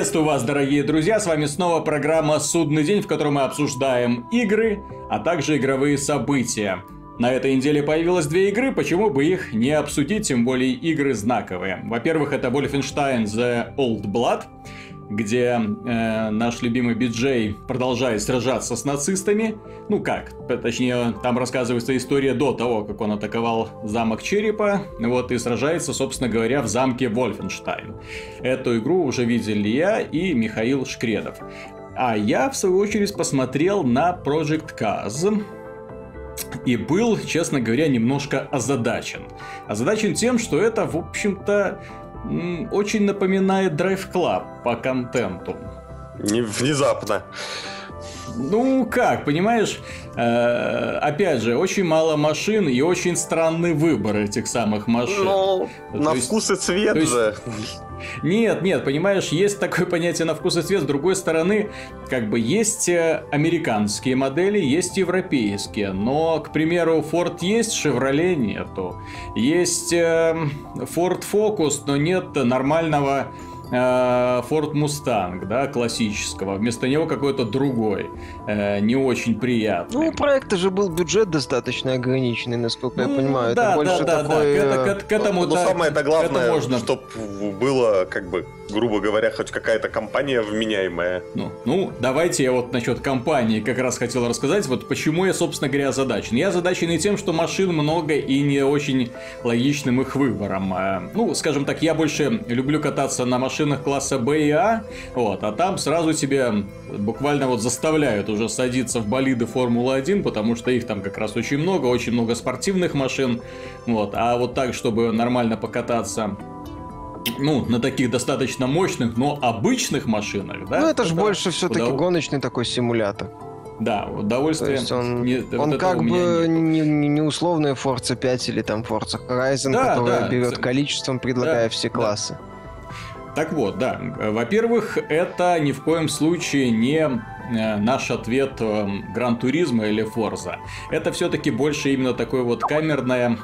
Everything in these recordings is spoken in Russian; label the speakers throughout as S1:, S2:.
S1: Приветствую вас, дорогие друзья, с вами снова программа «Судный день», в которой мы обсуждаем игры, а также игровые события. На этой неделе появилось две игры, почему бы их не обсудить, тем более игры знаковые. Во-первых, это Wolfenstein The Old Blood, где э, наш любимый Биджей продолжает сражаться с нацистами. Ну как, точнее, там рассказывается история до того, как он атаковал замок Черепа, вот, и сражается, собственно говоря, в замке Вольфенштайн. Эту игру уже видели я и Михаил Шкредов. А я, в свою очередь, посмотрел на Project Cars, и был, честно говоря, немножко озадачен. Озадачен тем, что это, в общем-то, очень напоминает Drive Club по контенту.
S2: Внезапно.
S1: Ну как, понимаешь, опять же, очень мало машин и очень странный выбор этих самых машин.
S2: Ну, на есть, вкус и цвет есть, же.
S1: Нет, нет, понимаешь, есть такое понятие на вкус и цвет. С другой стороны, как бы есть э, американские модели, есть европейские. Но, к примеру, Ford есть, Chevrolet нету. Есть э, Ford Focus, но нет нормального Э, Ford Mustang, да, классического. Вместо него какой-то другой, э, не очень приятный.
S3: Ну, у проекта же был бюджет достаточно ограниченный, насколько ну, я понимаю. Да, это больше да, такой...
S1: да. К, к, к этому,
S2: ну,
S1: да,
S2: самое это главное, можно... чтобы было, как бы, грубо говоря, хоть какая-то компания вменяемая.
S1: Ну, ну, давайте я вот насчет компании как раз хотел рассказать, вот почему я, собственно говоря, озадачен. Я озадачен и тем, что машин много и не очень логичным их выбором. А, ну, скажем так, я больше люблю кататься на машинах класса Б и А, вот, а там сразу тебе буквально вот заставляют уже садиться в болиды Формулы-1, потому что их там как раз очень много, очень много спортивных машин, вот, а вот так, чтобы нормально покататься ну, на таких достаточно мощных, но обычных машинах, да?
S3: Ну, это, же больше все-таки удов... гоночный такой симулятор.
S1: Да, удовольствие. То
S3: есть он, не, он вот как бы не, не, не условная Forza 5 или там Forza Horizon, да, которая да, берет количеством, предлагая да, все классы.
S1: Да. Так вот, да. Во-первых, это ни в коем случае не э, наш ответ Гран Туризма или Форза. Это все-таки больше именно такое вот камерное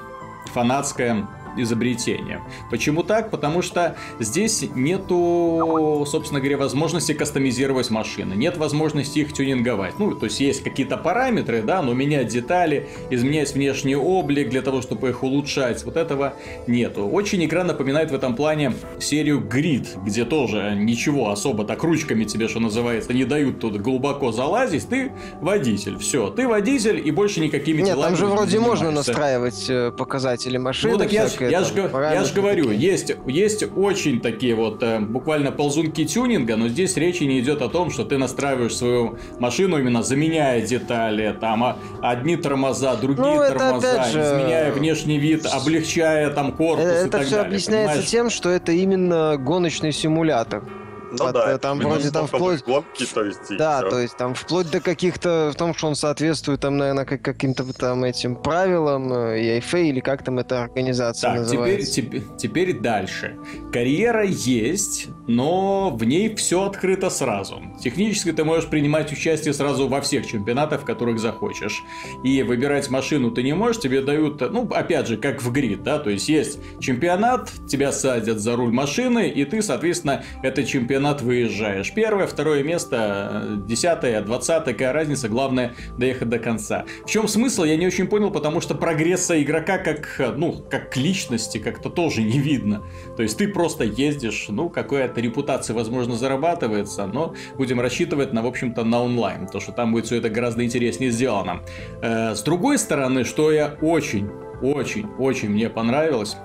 S1: фанатское изобретение. Почему так? Потому что здесь нету, собственно говоря, возможности кастомизировать машины, нет возможности их тюнинговать. Ну, то есть есть какие-то параметры, да, но менять детали, изменять внешний облик для того, чтобы их улучшать, вот этого нету. Очень игра напоминает в этом плане серию Grid, где тоже ничего особо так ручками тебе, что называется, не дают тут глубоко залазить, ты водитель, все, ты водитель и больше никакими
S3: Нет, там же вроде можно настраивать э, показатели машины. Ну, так
S1: я, я же я ж говорю, есть, есть очень такие вот э, буквально ползунки тюнинга, но здесь речи не идет о том, что ты настраиваешь свою машину именно заменяя детали, там а, одни тормоза, другие ну, тормоза, же... изменяя внешний вид, облегчая там корпус
S3: это
S1: и так
S3: все
S1: далее.
S3: объясняется понимаешь? тем, что это именно гоночный симулятор.
S2: Ну да,
S3: э, там вроде там вплоть... Гонки, то есть, да, все. то есть там вплоть до каких-то, в том, что он соответствует там, наверное, каким-то там этим правилам, EFA э, или как там эта организация так, называется.
S1: Теперь, теперь, теперь дальше. Карьера есть, но в ней все открыто сразу. Технически ты можешь принимать участие сразу во всех чемпионатах, в которых захочешь. И выбирать машину ты не можешь, тебе дают, ну, опять же, как в грид, да, то есть есть чемпионат, тебя садят за руль машины, и ты, соответственно, это чемпионат чемпионат выезжаешь. Первое, второе место, десятое, двадцатое, какая разница, главное доехать до конца. В чем смысл, я не очень понял, потому что прогресса игрока как, ну, как личности как-то тоже не видно. То есть ты просто ездишь, ну, какая-то репутация, возможно, зарабатывается, но будем рассчитывать на, в общем-то, на онлайн, то что там будет все это гораздо интереснее сделано. Э, с другой стороны, что я очень, очень, очень мне понравилось,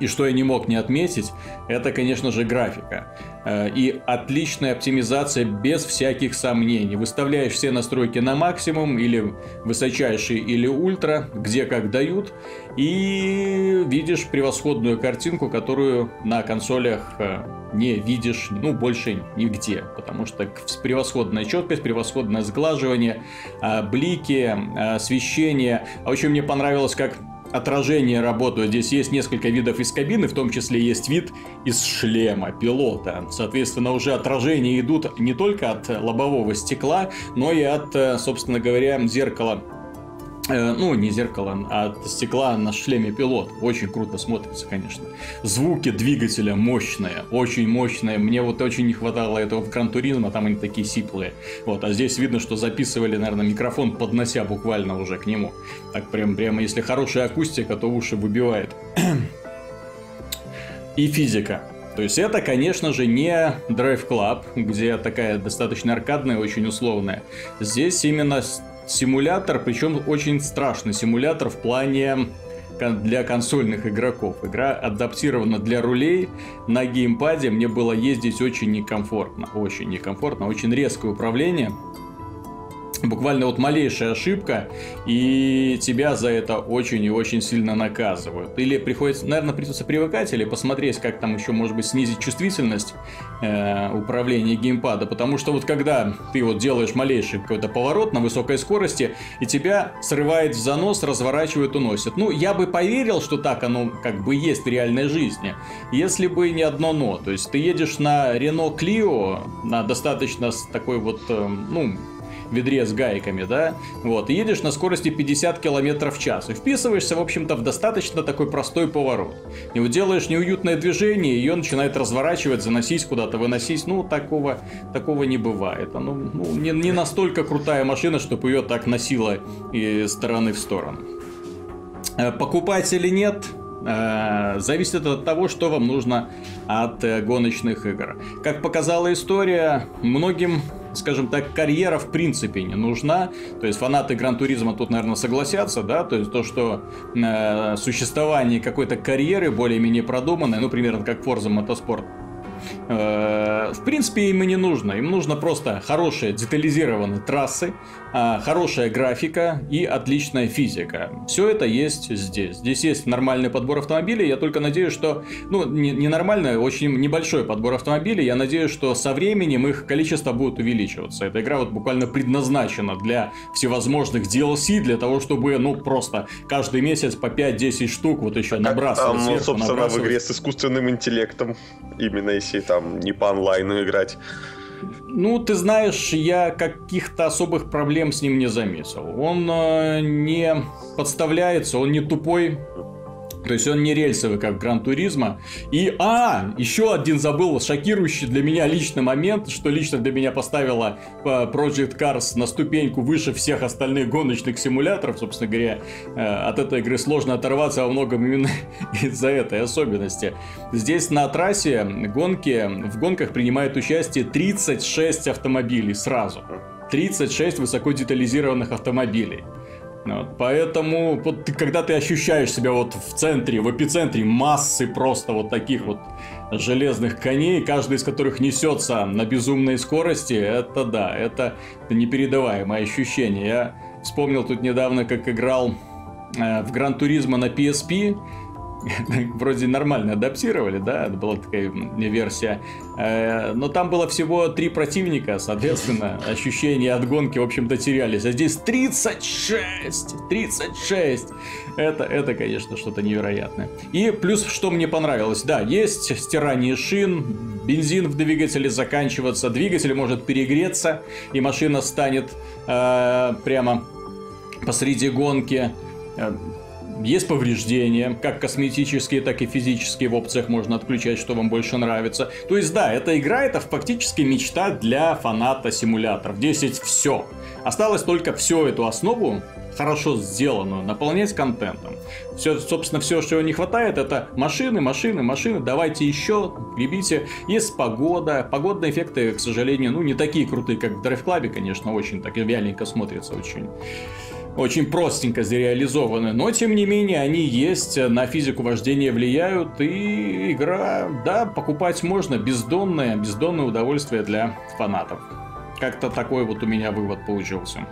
S1: и что я не мог не отметить, это, конечно же, графика. Э, и отличная оптимизация без всяких сомнений. Выставляешь все настройки на максимум, или высочайший, или ультра, где как дают, и видишь превосходную картинку, которую на консолях э, не видишь, ну, больше нигде, потому что превосходная четкость, превосходное сглаживание, э, блики, освещение. А очень мне понравилось, как отражения работают. Здесь есть несколько видов из кабины, в том числе есть вид из шлема пилота. Соответственно, уже отражения идут не только от лобового стекла, но и от, э, собственно говоря, зеркала ну, не зеркало, а стекла на шлеме пилот. Очень круто смотрится, конечно. Звуки двигателя мощные, очень мощные. Мне вот очень не хватало этого в Гран Туризмо, там они такие сиплые. Вот, а здесь видно, что записывали, наверное, микрофон, поднося буквально уже к нему. Так прям, прямо, если хорошая акустика, то уши выбивает. И физика. То есть это, конечно же, не Drive Club, где такая достаточно аркадная, очень условная. Здесь именно симулятор, причем очень страшный симулятор в плане для консольных игроков. Игра адаптирована для рулей. На геймпаде мне было ездить очень некомфортно. Очень некомфортно, очень резкое управление буквально вот малейшая ошибка, и тебя за это очень и очень сильно наказывают. Или приходится, наверное, придется привыкать, или посмотреть, как там еще, может быть, снизить чувствительность э, управления геймпада, потому что вот когда ты вот делаешь малейший какой-то поворот на высокой скорости, и тебя срывает в занос, разворачивает, уносит. Ну, я бы поверил, что так оно как бы есть в реальной жизни, если бы не одно но. То есть ты едешь на Renault Clio, на достаточно такой вот, э, ну, ведре с гайками, да, вот, и едешь на скорости 50 км в час, и вписываешься, в общем-то, в достаточно такой простой поворот. И вот делаешь неуютное движение, ее начинает разворачивать, заносить куда-то, выносить, ну, такого, такого не бывает. Ну, ну не, не настолько крутая машина, чтобы ее так носило из стороны в сторону. Э, покупать или нет, э, зависит от того, что вам нужно от э, гоночных игр. Как показала история, многим скажем так, карьера в принципе не нужна. То есть фанаты Гран-туризма тут, наверное, согласятся, да, то есть то, что э, существование какой-то карьеры более-менее продуманной, ну, примерно как Forza Motorsport Э, в принципе, им и не нужно. Им нужно просто хорошие детализированные трассы, хорошая графика и отличная физика. Все это есть здесь. Здесь есть нормальный подбор автомобилей. Я только надеюсь, что... Ну, не, не нормальный, очень небольшой подбор автомобилей. Я надеюсь, что со временем их количество будет увеличиваться. Эта игра вот буквально предназначена для всевозможных DLC, для того, чтобы, ну, просто каждый месяц по 5-10 штук вот еще набрасывать.
S2: Там, сверху, собственно, набрасывать. в игре с искусственным интеллектом. Именно если там не по онлайну играть.
S1: Ну, ты знаешь, я каких-то особых проблем с ним не заметил. Он э, не подставляется, он не тупой, то есть он не рельсовый, как Гран Туризма. И, а, еще один забыл шокирующий для меня личный момент, что лично для меня поставила э, Project Cars на ступеньку выше всех остальных гоночных симуляторов. Собственно говоря, э, от этой игры сложно оторваться во многом именно из-за этой особенности. Здесь на трассе гонки, в гонках принимает участие 36 автомобилей сразу. 36 высоко детализированных автомобилей. Вот, поэтому, вот, ты, когда ты ощущаешь себя вот в центре, в эпицентре массы просто вот таких вот железных коней, каждый из которых несется на безумной скорости, это да, это непередаваемое ощущение. Я вспомнил тут недавно, как играл э, в Гран Туризма на PSP, вроде нормально адаптировали, да, это была такая версия. Э, но там было всего три противника, соответственно, ощущения от гонки, в общем-то, терялись. А здесь 36! 36! Это, это конечно, что-то невероятное. И плюс, что мне понравилось, да, есть стирание шин, бензин в двигателе заканчиваться, двигатель может перегреться, и машина станет э, прямо посреди гонки э, есть повреждения, как косметические, так и физические в опциях можно отключать, что вам больше нравится. То есть да, эта игра это фактически мечта для фаната симуляторов. 10 все. Осталось только всю эту основу хорошо сделанную, наполнять контентом. Все, собственно, все, что не хватает, это машины, машины, машины. Давайте еще, гребите. Есть погода. Погодные эффекты, к сожалению, ну, не такие крутые, как в Drive Club, конечно, очень так вяленько смотрится, очень очень простенько зареализованы, но тем не менее они есть, на физику вождения влияют, и игра, да, покупать можно, бездонное, бездонное удовольствие для фанатов. Как-то такой вот у меня вывод получился.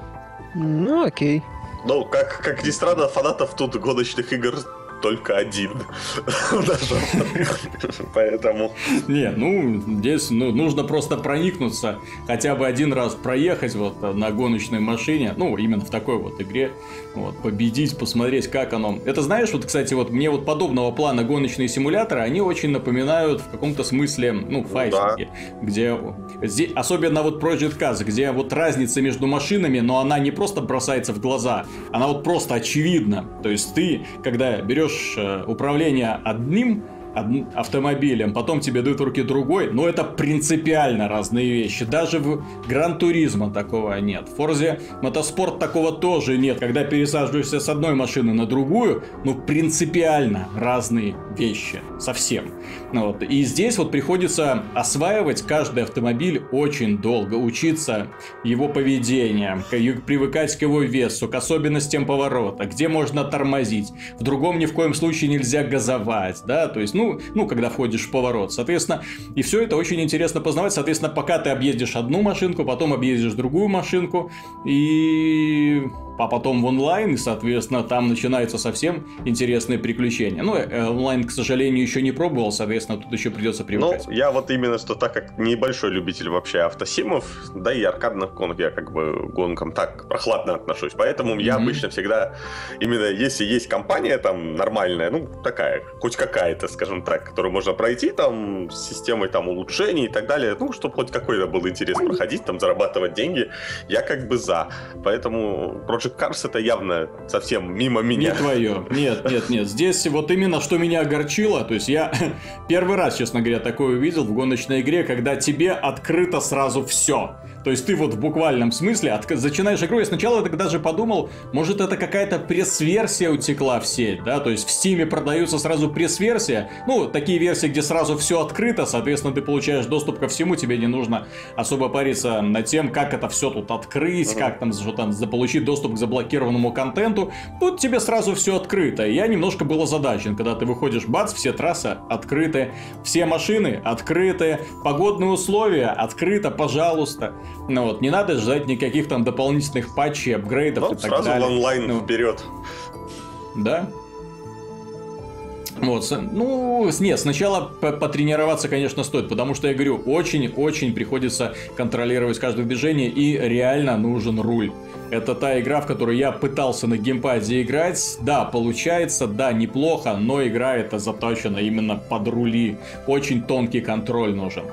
S3: Ну, окей.
S2: Ну, как, как ни странно, фанатов тут гоночных игр только один. Поэтому...
S1: Не, ну, здесь ну, нужно просто проникнуться, хотя бы один раз проехать вот на гоночной машине, ну, именно в такой вот игре, вот, победить, посмотреть, как оно. Это знаешь, вот, кстати, вот мне вот подобного плана гоночные симуляторы, они очень напоминают в каком-то смысле, ну, файтинги, да. где, где, особенно вот Project Cars, где вот разница между машинами, но она не просто бросается в глаза, она вот просто очевидна. То есть ты, когда берешь э, управление одним автомобилем, потом тебе дают в руки другой, но это принципиально разные вещи. Даже в Гран Туризма такого нет. В Форзе Мотоспорт такого тоже нет. Когда пересаживаешься с одной машины на другую, ну принципиально разные вещи. Совсем. Ну, вот. И здесь вот приходится осваивать каждый автомобиль очень долго, учиться его поведению, привыкать к его весу, к особенностям поворота, где можно тормозить. В другом ни в коем случае нельзя газовать, да, то есть, ну, ну, когда входишь в поворот. Соответственно, и все это очень интересно познавать. Соответственно, пока ты объездишь одну машинку, потом объездишь другую машинку, и а потом в онлайн, и, соответственно, там начинаются совсем интересные приключения. Ну, э, онлайн, к сожалению, еще не пробовал, соответственно, тут еще придется привыкать.
S2: Ну, я вот именно, что так как небольшой любитель вообще автосимов, да и аркадных гонок, я как бы гонкам так прохладно отношусь, поэтому mm-hmm. я обычно всегда, именно если есть компания там нормальная, ну, такая, хоть какая-то, скажем так, которую можно пройти там с системой там улучшений и так далее, ну, чтобы хоть какой-то был интерес проходить, там, зарабатывать деньги, я как бы за. Поэтому Project Project Cars это явно совсем мимо меня.
S1: Не твое. Нет, нет, нет. Здесь вот именно что меня огорчило, то есть я первый раз, честно говоря, такое увидел в гоночной игре, когда тебе открыто сразу все. То есть ты вот в буквальном смысле от... начинаешь игру, я сначала даже подумал, может это какая-то пресс-версия утекла в сеть, да, то есть в Стиме продаются сразу пресс-версия, ну, такие версии, где сразу все открыто, соответственно, ты получаешь доступ ко всему, тебе не нужно особо париться над тем, как это все тут открыть, как там, что там, заполучить доступ к заблокированному контенту, тут тебе сразу все открыто. Я немножко был озадачен, когда ты выходишь, бац, все трассы открыты, все машины открыты, погодные условия открыто, пожалуйста. Ну вот, не надо ждать никаких там дополнительных патчей, апгрейдов ну, и так
S2: сразу
S1: далее.
S2: сразу онлайн ну, вперед.
S1: Да, вот, ну, нет, сначала потренироваться, конечно, стоит, потому что, я говорю, очень-очень приходится контролировать каждое движение, и реально нужен руль. Это та игра, в которую я пытался на геймпаде играть. Да, получается, да, неплохо, но игра эта заточена именно под рули. Очень тонкий контроль нужен.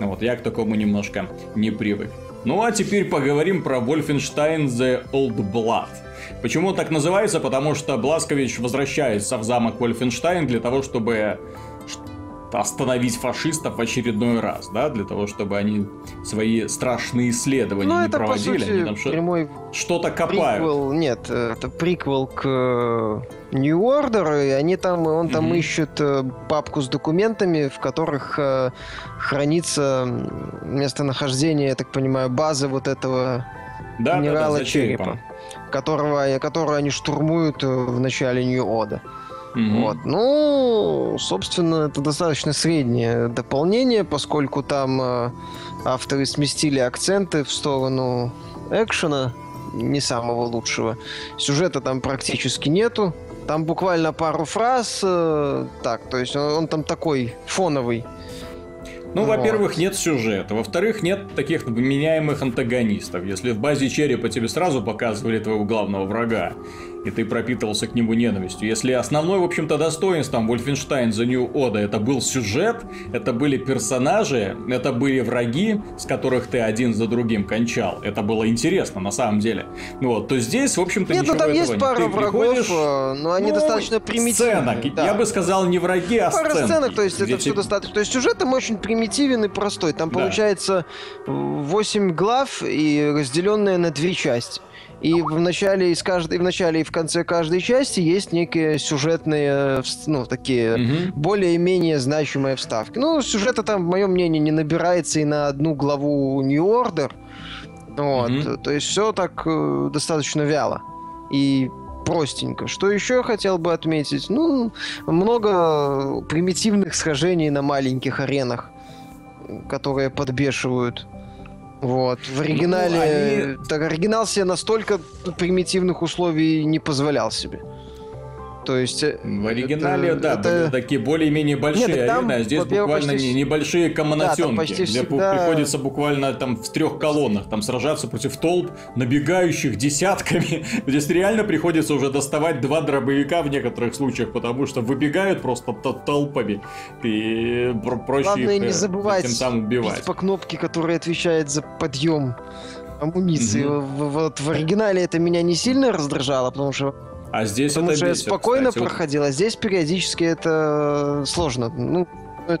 S1: Вот, я к такому немножко не привык. Ну а теперь поговорим про Wolfenstein The Old Blood. Почему так называется? Потому что Бласкович возвращается в замок Вольфенштайн для того, чтобы остановить фашистов в очередной раз, да, для того, чтобы они свои страшные исследования ну, не это, проводили. По сути,
S3: они там прямой
S1: что-то копают.
S3: Приквел, нет, это приквел к э, New Order, и они там, он там mm-hmm. ищет э, папку с документами, в которых э, хранится местонахождение, я так понимаю, базы вот этого да, генерала да, да, Черепа которого, которую они штурмуют в начале Нью-Ода. Mm-hmm. Вот. Ну, собственно, это достаточно среднее дополнение, поскольку там э, авторы сместили акценты в сторону экшена, не самого лучшего. Сюжета там практически нету. Там буквально пару фраз. Э, так, то есть он, он там такой фоновый.
S1: Ну, вот. во-первых, нет сюжета. Во-вторых, нет таких меняемых антагонистов. Если в базе черепа тебе сразу показывали твоего главного врага, и ты пропитывался к нему ненавистью. Если основной, в общем-то, достоинством Wolfenstein The New Order это был сюжет, это были персонажи, это были враги, с которых ты один за другим кончал. Это было интересно, на самом деле. Вот, то здесь, в общем-то,
S3: Нет,
S1: ничего
S3: ну там
S1: этого
S3: есть пара врагов, э, но они ну, достаточно примитивные.
S1: Сценок. Да. Я бы сказал не враги, а
S3: пара
S1: сценки.
S3: сценок, то есть это все достаточно. То есть сюжет там очень примитивен и простой. Там да. получается 8 глав и разделенные на две части. И в начале, из каждой, в начале и в конце каждой части есть некие сюжетные, ну, такие угу. более-менее значимые вставки. Ну, сюжета там, в моем мнении, не набирается и на одну главу New Order. Вот. Угу. То есть все так э, достаточно вяло. И простенько. Что еще хотел бы отметить? Ну, много примитивных схожений на маленьких аренах, которые подбешивают. Вот. В оригинале... Ну, они... Так, оригинал себе настолько примитивных условий не позволял себе. То есть... Э,
S1: в оригинале, это, да, это... такие более-менее большие Нет, там, арены, а здесь буквально почти... небольшие комнатенки, да, где всегда... приходится буквально там в трех колоннах там сражаться против толп, набегающих десятками. Здесь реально приходится уже доставать два дробовика в некоторых случаях, потому что выбегают просто толпами. И проще
S3: Главное их не э, забывать тем самым убивать. по кнопке, которая отвечает за подъем амуниции. Mm-hmm. Вот в оригинале это меня не сильно раздражало, потому что
S1: а здесь
S3: Потому это что бесит, я спокойно кстати, проходил, а здесь периодически это сложно. Ну,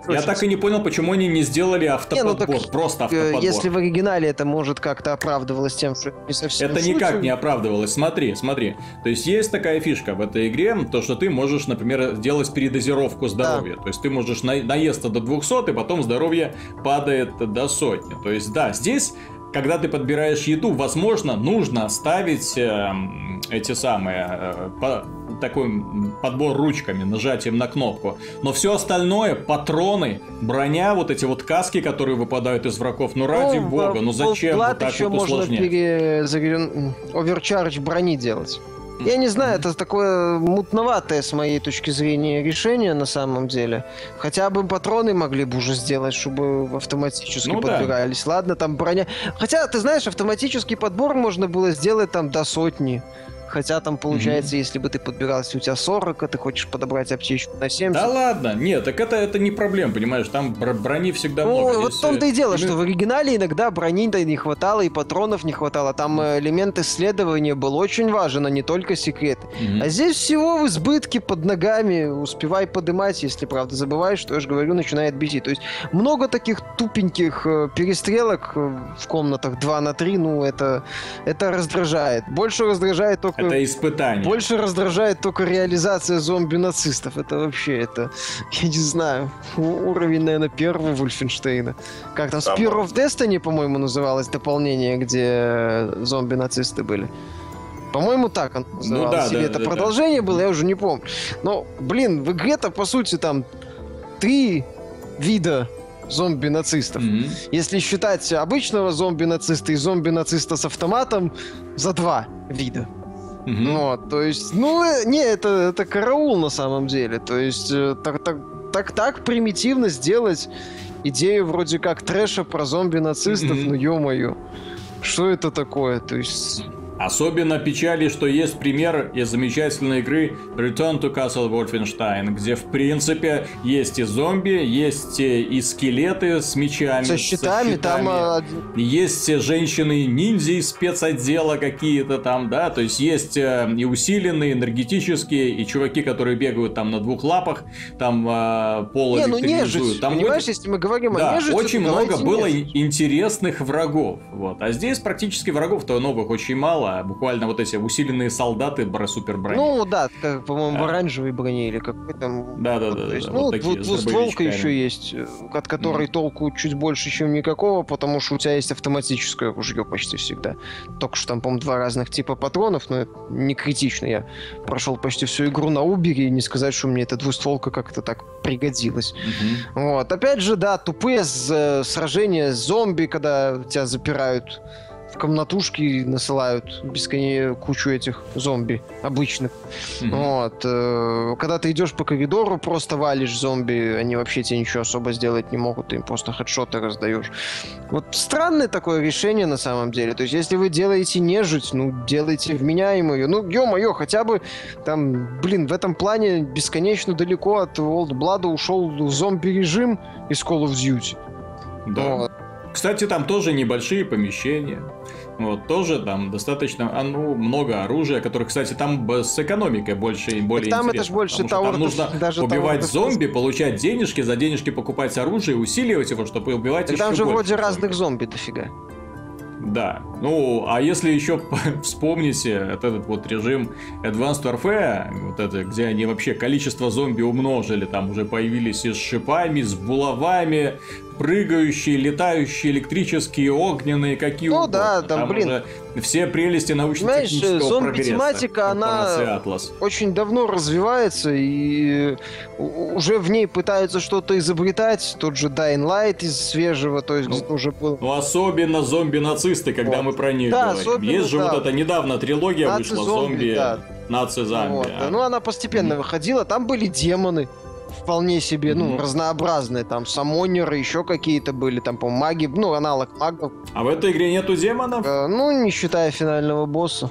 S1: я так и не понял, почему они не сделали автоподбор, не, ну так, просто э, автоподбор.
S3: Если в оригинале это может как-то оправдывалось тем, что
S1: не совсем Это никак не оправдывалось. Смотри, смотри. То есть есть такая фишка в этой игре, то, что ты можешь, например, делать передозировку здоровья. Да. То есть ты можешь на наесться до 200, и потом здоровье падает до сотни. То есть да, здесь когда ты подбираешь еду, возможно, нужно ставить э, эти самые э, по, такой подбор ручками, нажатием на кнопку. Но все остальное, патроны, броня, вот эти вот каски, которые выпадают из врагов, ну ради ну, бога, ну зачем вот так
S3: еще
S1: вот
S3: усложнять? можно пере... оверчардж брони делать. Я не знаю, это такое мутноватое с моей точки зрения решение на самом деле. Хотя бы патроны могли бы уже сделать, чтобы автоматически ну, подбирались. Да. Ладно, там броня. Хотя, ты знаешь, автоматический подбор можно было сделать там до сотни. Хотя там получается, mm-hmm. если бы ты подбирался, у тебя 40, а ты хочешь подобрать аптечку на 70.
S1: Да ладно, нет, так это, это не проблема, понимаешь, там брони всегда ну, много.
S3: вот в том-то и дело, э, что в оригинале иногда брони-то не хватало, и патронов не хватало. Там э, элемент исследования был очень важен, а не только секрет. Mm-hmm. А здесь всего в избытке под ногами, успевай подымать, если правда забываешь, что я же говорю, начинает бесить. То есть много таких тупеньких э, перестрелок в комнатах 2 на 3, ну это, это раздражает. Больше раздражает только
S1: это испытание.
S3: Больше раздражает только реализация зомби-нацистов. Это вообще, это, я не знаю, уровень, наверное, первого Вульфенштейна. Как там, Spear of Destiny, по-моему, называлось дополнение, где зомби-нацисты были. По-моему, так он называлось. Ну, да, Или да, это да, продолжение да. было, я уже не помню. Но, блин, в игре-то, по сути, там три вида зомби-нацистов. Mm-hmm. Если считать обычного зомби-нациста и зомби-нациста с автоматом, за два вида. Mm-hmm. Вот, то есть, ну, э, не, это, это караул на самом деле. То есть, э, так, так, так, так примитивно сделать идею вроде как трэша про зомби-нацистов, mm-hmm. ну, ё-моё. Что это такое? То есть...
S1: Особенно печали, что есть пример из замечательной игры Return to Castle Wolfenstein, где в принципе есть и зомби, есть и скелеты с мечами.
S3: Со щитами, со щитами. там... А,
S1: есть женщины-ниндзя из спецотдела какие-то там, да, то есть есть э, и усиленные, энергетические, и чуваки, которые бегают там на двух лапах, там э, пол Не, ну нежить,
S3: там понимаешь, вот... если мы говорим да, о нежити,
S1: очень много было нежить. интересных врагов, вот, а здесь практически врагов-то новых очень мало, а буквально вот эти усиленные солдаты супер брони.
S3: Ну да, как, по-моему, в оранжевой броне или какой там.
S1: Да, да, да.
S3: да, ну, вот такие, двустволка еще есть, э, от которой mm. толку чуть больше, чем никакого, потому что у тебя есть автоматическое ружье почти всегда. Только что там, по-моему, два разных типа патронов, но это не критично. Я прошел почти всю игру на Убере, и не сказать, что мне эта двустволка как-то так пригодилась. Mm-hmm. Вот. Опять же, да, тупые э, сражения с зомби, когда тебя запирают комнатушки насылают бесконечно кучу этих зомби обычных. Mm-hmm. Вот. Э, когда ты идешь по коридору, просто валишь зомби, они вообще тебе ничего особо сделать не могут, ты им просто хедшоты раздаешь. Вот странное такое решение на самом деле. То есть, если вы делаете нежить, ну, делайте вменяемую. Ну, ё-моё, хотя бы там, блин, в этом плане бесконечно далеко от Old Blood ушел зомби-режим из Call of Duty.
S1: Да. Вот. Кстати, там тоже небольшие помещения. Вот, тоже там достаточно, а, ну, много оружия, которое, кстати, там с экономикой больше и более
S3: так там интересно. это больше того,
S1: там нужно даже убивать того, зомби, получать денежки, за денежки покупать оружие, усиливать его, чтобы убивать так еще
S3: там же
S1: больше
S3: вроде зомби. разных зомби дофига.
S1: Да. Ну, а если еще вспомните этот вот режим Advanced Warfare, вот это, где они вообще количество зомби умножили, там уже появились и с шипами, с булавами, прыгающие, летающие, электрические, огненные, какие
S3: Ну угодно. да, там, там блин.
S1: Все прелести научно-технического
S3: зомби-тематика, она очень давно развивается, и уже в ней пытаются что-то изобретать. Тот же Dying Light из свежего, то есть ну, уже был...
S1: Ну, особенно зомби-нацисты, когда вот. мы про них да, говорим. Есть же да. вот эта недавно трилогия Наци вышла, зомби... зомби... Да нация зомби.
S3: Вот,
S1: а.
S3: Ну, она постепенно mm-hmm. выходила, там были демоны, вполне себе, mm-hmm. ну, разнообразные, там, самонеры, еще какие-то были, там, по маги, ну, аналог магов.
S1: А в этой игре нету демонов?
S3: Э, ну, не считая финального босса.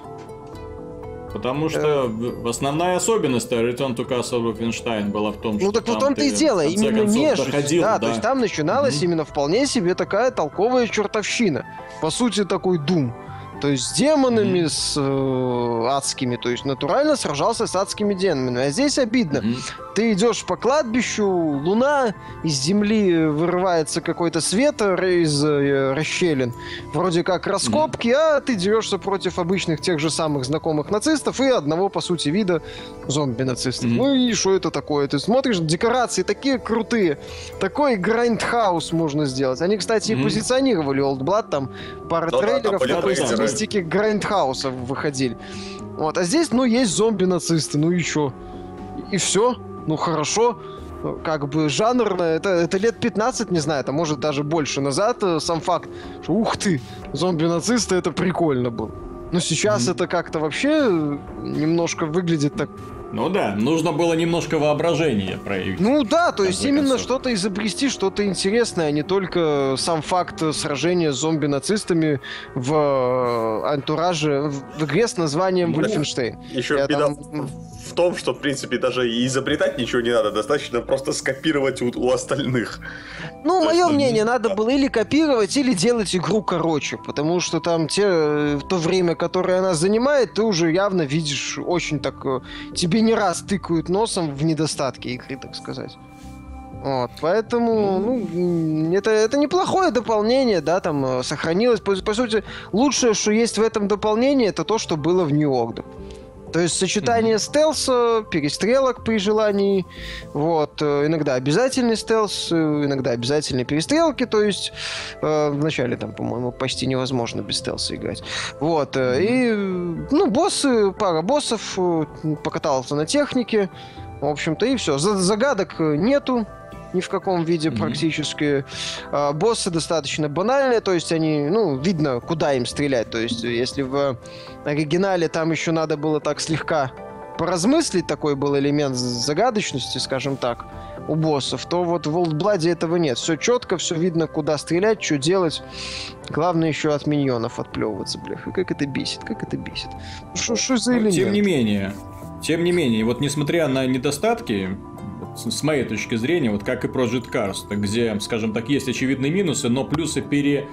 S1: Потому что э... основная особенность Return to Castle Wolfenstein была в том,
S3: ну, что Ну так в том-то и дело, именно нежность. Доходил, да, да, то есть там начиналась mm-hmm. именно вполне себе такая толковая чертовщина. По сути, такой Doom. То есть с демонами, mm-hmm. с э, адскими. То есть натурально сражался с адскими демонами. А здесь обидно. Mm-hmm. Ты идешь по кладбищу, луна, из земли вырывается какой-то свет из э, расщелин. Вроде как раскопки, mm-hmm. а ты дерешься против обычных тех же самых знакомых нацистов и одного, по сути, вида зомби-нацистов. Mm-hmm. Ну и что это такое? Ты смотришь, декорации такие крутые. Такой грайндхаус можно сделать. Они, кстати, mm-hmm. и позиционировали Old Blood, там пара ну, трейлеров да, такой стилистики грайндхауса выходили. Вот, а здесь, ну, есть зомби-нацисты, ну и чё? И все ну хорошо, как бы жанрно, это, это лет 15, не знаю, это может даже больше назад, э, сам факт, что ух ты, зомби-нацисты, это прикольно было. Но сейчас mm-hmm. это как-то вообще немножко выглядит так
S1: ну да, нужно было немножко воображения проявить.
S3: Ну да, то есть именно что-то изобрести, что-то интересное, а не только сам факт сражения с зомби-нацистами в э, антураже в игре с названием ну, Wolfenstein.
S2: Еще Я беда там... в том, что, в принципе, даже и изобретать ничего не надо, достаточно просто скопировать у, у остальных.
S3: Ну, то мое мнение, надо было или копировать, или делать игру короче, потому что там те, э, то время, которое она занимает, ты уже явно видишь очень так... Э, тебе не раз тыкают носом в недостатки игры, так сказать. Вот, поэтому, ну, это, это неплохое дополнение, да, там э, сохранилось. По, по сути, лучшее, что есть в этом дополнении, это то, что было в New Order. То есть сочетание mm-hmm. стелса, перестрелок при желании, вот, э, иногда обязательный стелс, э, иногда обязательные перестрелки, то есть э, вначале там, по-моему, почти невозможно без стелса играть. Вот, mm-hmm. и, ну, боссы, пара боссов, покатался на технике, в общем-то, и все. Загадок нету, ни в каком виде mm-hmm. практически. А, боссы достаточно банальные, то есть они, ну, видно, куда им стрелять. То есть, если в оригинале там еще надо было так слегка поразмыслить, такой был элемент загадочности, скажем так, у боссов, то вот в Олдбладе этого нет. Все четко, все видно, куда стрелять, что делать. Главное еще от миньонов отплевываться, бляха. Как это бесит, как это бесит.
S1: Что за элемент? Тем не менее, тем не менее, вот несмотря на недостатки, с моей точки зрения, вот как и Project Cars, где, скажем так, есть очевидные минусы, но плюсы пере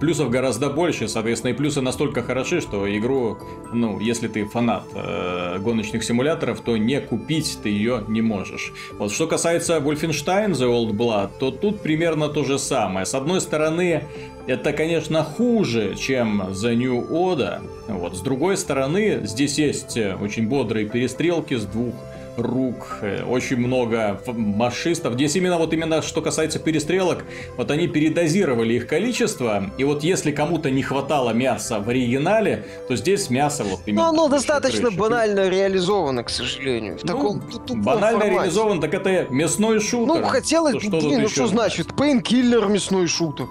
S1: плюсов гораздо больше, соответственно, и плюсы настолько хороши, что игру, ну, если ты фанат э, гоночных симуляторов, то не купить ты ее не можешь. Вот что касается Wolfenstein The Old Blood, то тут примерно то же самое. С одной стороны, это, конечно, хуже, чем The New Order. Вот. С другой стороны, здесь есть очень бодрые перестрелки с двух рук, э, очень много маршистов. Здесь именно вот именно что касается перестрелок, вот они передозировали их количество, и вот если кому-то не хватало мяса в оригинале, то здесь мясо вот
S3: именно... Ну, оно достаточно крыши. банально реализовано, к сожалению. В ну, таком
S1: банально формате. реализован, так это мясной шутер.
S3: Ну, хотелось, то, что блин, ну что значит, пейнкиллер мясной шутер.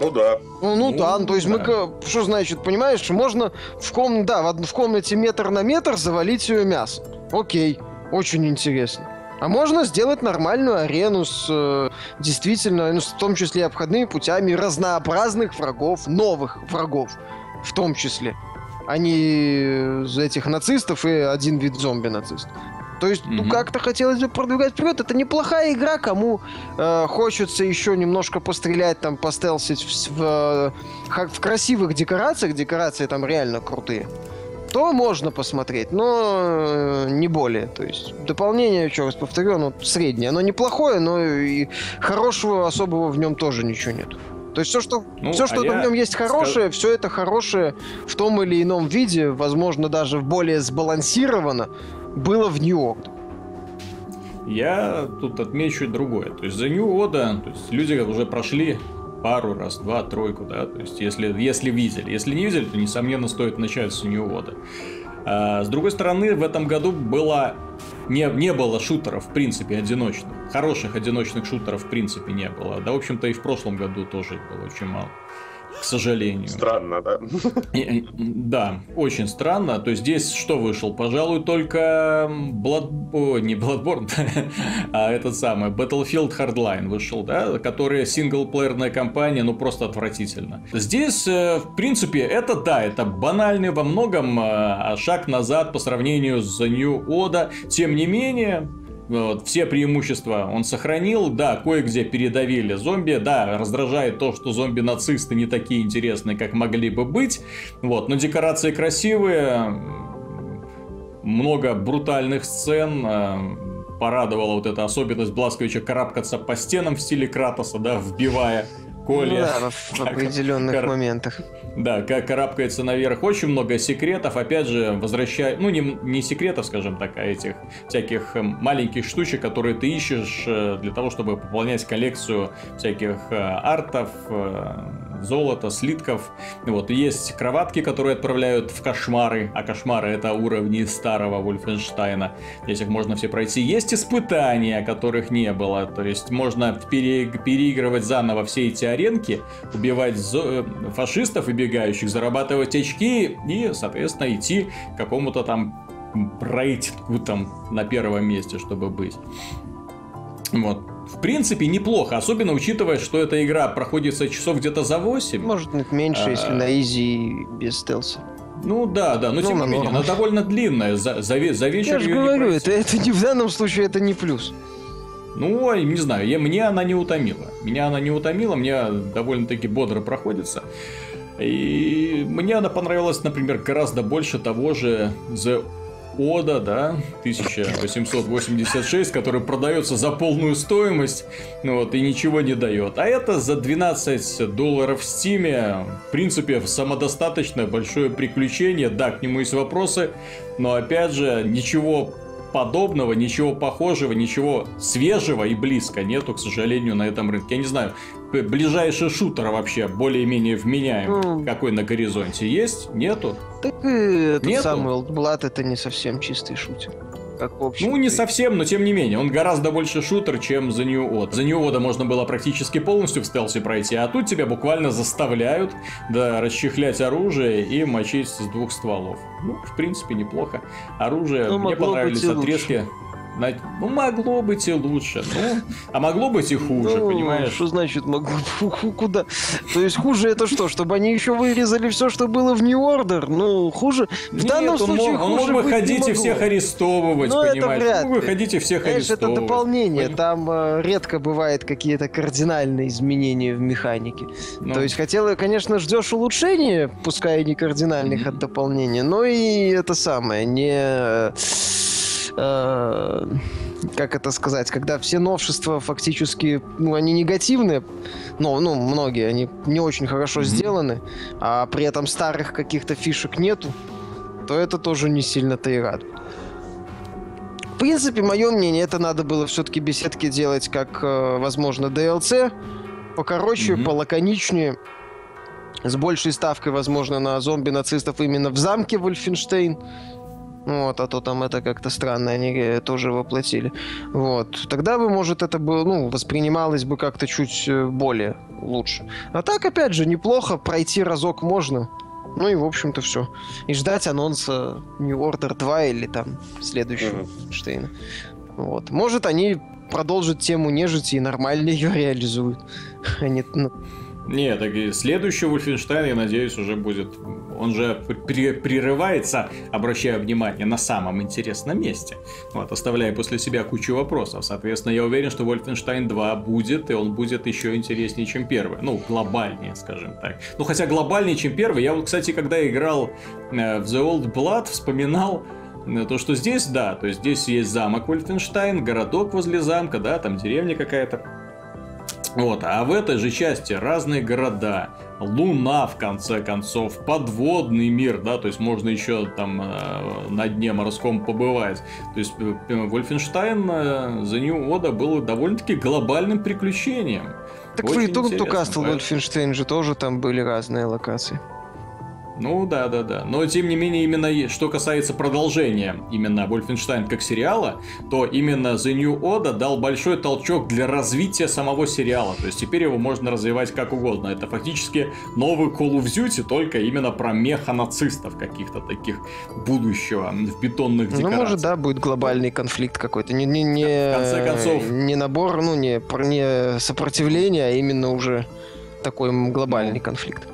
S2: Ну да.
S3: Ну, ну да, ну, то есть да. мы, что значит, понимаешь, можно в, ком, да, в комнате метр на метр завалить ее мясо. Окей. Очень интересно. А можно сделать нормальную арену с э, действительно, ну, в том числе обходными путями разнообразных врагов, новых врагов, в том числе. А не этих нацистов и один вид зомби-нацистов. То есть, mm-hmm. ну, как-то хотелось бы продвигать вперед. Это неплохая игра, кому э, хочется еще немножко пострелять, там, постелсить в, в, в красивых декорациях. Декорации там реально крутые то можно посмотреть, но э, не более. То есть дополнение, еще раз повторю, оно среднее. Оно неплохое, но и хорошего особого в нем тоже ничего нет. То есть все, что, ну, все, что а в нем есть хорошее, сказ... все это хорошее в том или ином виде, возможно, даже более сбалансировано, было в Нью-Йорк.
S1: Я тут отмечу другое. То есть за Нью-Ода, то есть люди уже прошли пару раз, два, тройку, да, то есть если, если видели. Если не видели, то, несомненно, стоит начать с Нью-Вода. А, с другой стороны, в этом году было не, не было шутеров, в принципе, одиночных. Хороших одиночных шутеров, в принципе, не было. Да, в общем-то, и в прошлом году тоже их было очень мало. К сожалению.
S2: Странно, да?
S1: И, да, очень странно. То есть здесь что вышел? Пожалуй, только Blood... О, не Bloodborne, а этот самый Battlefield Hardline вышел, да, который синглплеерная кампания, ну просто отвратительно. Здесь, э, в принципе, это да, это банальный во многом э, шаг назад по сравнению с The New Oda. Тем не менее, вот, все преимущества он сохранил, да, кое-где передавили зомби, да, раздражает то, что зомби-нацисты не такие интересные, как могли бы быть, вот, но декорации красивые, много брутальных сцен, э, порадовала вот эта особенность Бласковича карабкаться по стенам в стиле Кратоса, да, вбивая Коля.
S3: Ну, да, в определенных кар... моментах.
S1: Да, как карабкается наверх. Очень много секретов. Опять же, возвращая... Ну, не, не секретов, скажем так, а этих всяких эм, маленьких штучек, которые ты ищешь э, для того, чтобы пополнять коллекцию всяких э, артов, золота, слитков. Вот, есть кроватки, которые отправляют в кошмары, а кошмары это уровни старого Вольфенштейна. Здесь их можно все пройти. Есть испытания, которых не было, то есть можно пере переигрывать заново все эти аренки, убивать э, фашистов выбегающих, зарабатывать очки и, соответственно, идти к какому-то там рейтингу там на первом месте, чтобы быть. Вот в принципе, неплохо, особенно учитывая, что эта игра проходится часов где-то за 8.
S3: Может меньше, а... если на изи без стелса.
S1: Ну да, да, но ну, тем не менее, она довольно длинная, за, за, за вечер
S3: Я же говорю, это, это не в данном случае это не плюс.
S1: Ну, не знаю, я, мне она не утомила. Меня она не утомила, мне довольно-таки бодро проходится. И мне она понравилась, например, гораздо больше того же The Ода, да, 1886, который продается за полную стоимость, ну вот, и ничего не дает. А это за 12 долларов в Стиме, в принципе, самодостаточное большое приключение, да, к нему есть вопросы, но опять же, ничего подобного, ничего похожего, ничего свежего и близко нету, к сожалению, на этом рынке. Я не знаю, ближайший шутер вообще более-менее вменяем, mm. какой на горизонте есть? Нету?
S3: Так и этот Нету? самый Old это не совсем чистый шутер. Как
S1: ну, не совсем, но тем не менее. Он гораздо больше шутер, чем The New Odd. The New Odd можно было практически полностью в стелсе пройти, а тут тебя буквально заставляют да, расчехлять оружие и мочить с двух стволов. Ну, в принципе, неплохо. Оружие, ну, мне понравились отрезки. Лучше. Ну, могло быть и лучше. Ну, а могло быть и хуже, ну, понимаешь?
S3: Что значит могло Куда? То есть хуже это что? Чтобы они еще вырезали все, что было в New Order? Ну, хуже. В
S1: Нет, данном случае мог, хуже Он мог выходить и всех арестовывать,
S3: Но
S1: понимаешь?
S3: Это вряд
S1: мог выходить и всех Знаешь, арестовывать.
S3: это дополнение. Поним... Там э, редко бывает какие-то кардинальные изменения в механике. Ну. То есть хотела, конечно, ждешь улучшения, пускай и не кардинальных mm-hmm. от дополнения, но и это самое, не э, как это сказать, когда все новшества фактически, ну, они негативные, но, ну, многие, они не очень хорошо mm-hmm. сделаны, а при этом старых каких-то фишек нету, то это тоже не сильно-то и радует. В принципе, мое мнение, это надо было все-таки беседки делать как, э, возможно, DLC, покороче, mm-hmm. полаконичнее, с большей ставкой, возможно, на зомби-нацистов именно в замке Вольфенштейн, вот, а то там это как-то странно, они э, тоже воплотили. Вот. Тогда бы, может, это было, ну, воспринималось бы как-то чуть э, более лучше. А так, опять же, неплохо, пройти разок можно. Ну и, в общем-то, все. И ждать анонса New Order 2 или там следующего mm-hmm. Штейна. Вот. Может, они продолжат тему нежити и нормально ее реализуют. Они, ну,
S1: не, так и следующий Wolfenstein, я надеюсь, уже будет... Он же при прерывается, обращая внимание на самом интересном месте. Вот, оставляя после себя кучу вопросов. Соответственно, я уверен, что Wolfenstein 2 будет, и он будет еще интереснее, чем первый. Ну, глобальнее, скажем так. Ну, хотя глобальнее, чем первый. Я вот, кстати, когда играл э, в The Old Blood, вспоминал э, то, что здесь, да, то есть здесь есть замок Вольфенштайн, городок возле замка, да, там деревня какая-то. Вот, а в этой же части разные города, Луна, в конце концов, подводный мир, да, то есть можно еще там э, на дне морском побывать. То есть Вольфенштайн э, The New Oda был довольно-таки глобальным приключением.
S3: Так Очень в Return to Castle Вольфенштейн же тоже там были разные локации.
S1: Ну да, да, да. Но тем не менее, именно что касается продолжения именно Wolfenstein как сериала, то именно The New Order дал большой толчок для развития самого сериала. То есть теперь его можно развивать как угодно. Это фактически новый Call of Duty, только именно про меха-нацистов каких-то таких будущего в бетонных декорациях.
S3: Ну, может, да, будет глобальный конфликт какой-то. Не, не, не, в конце концов... Не набор, ну, не, не сопротивление, а именно уже такой глобальный ну, конфликт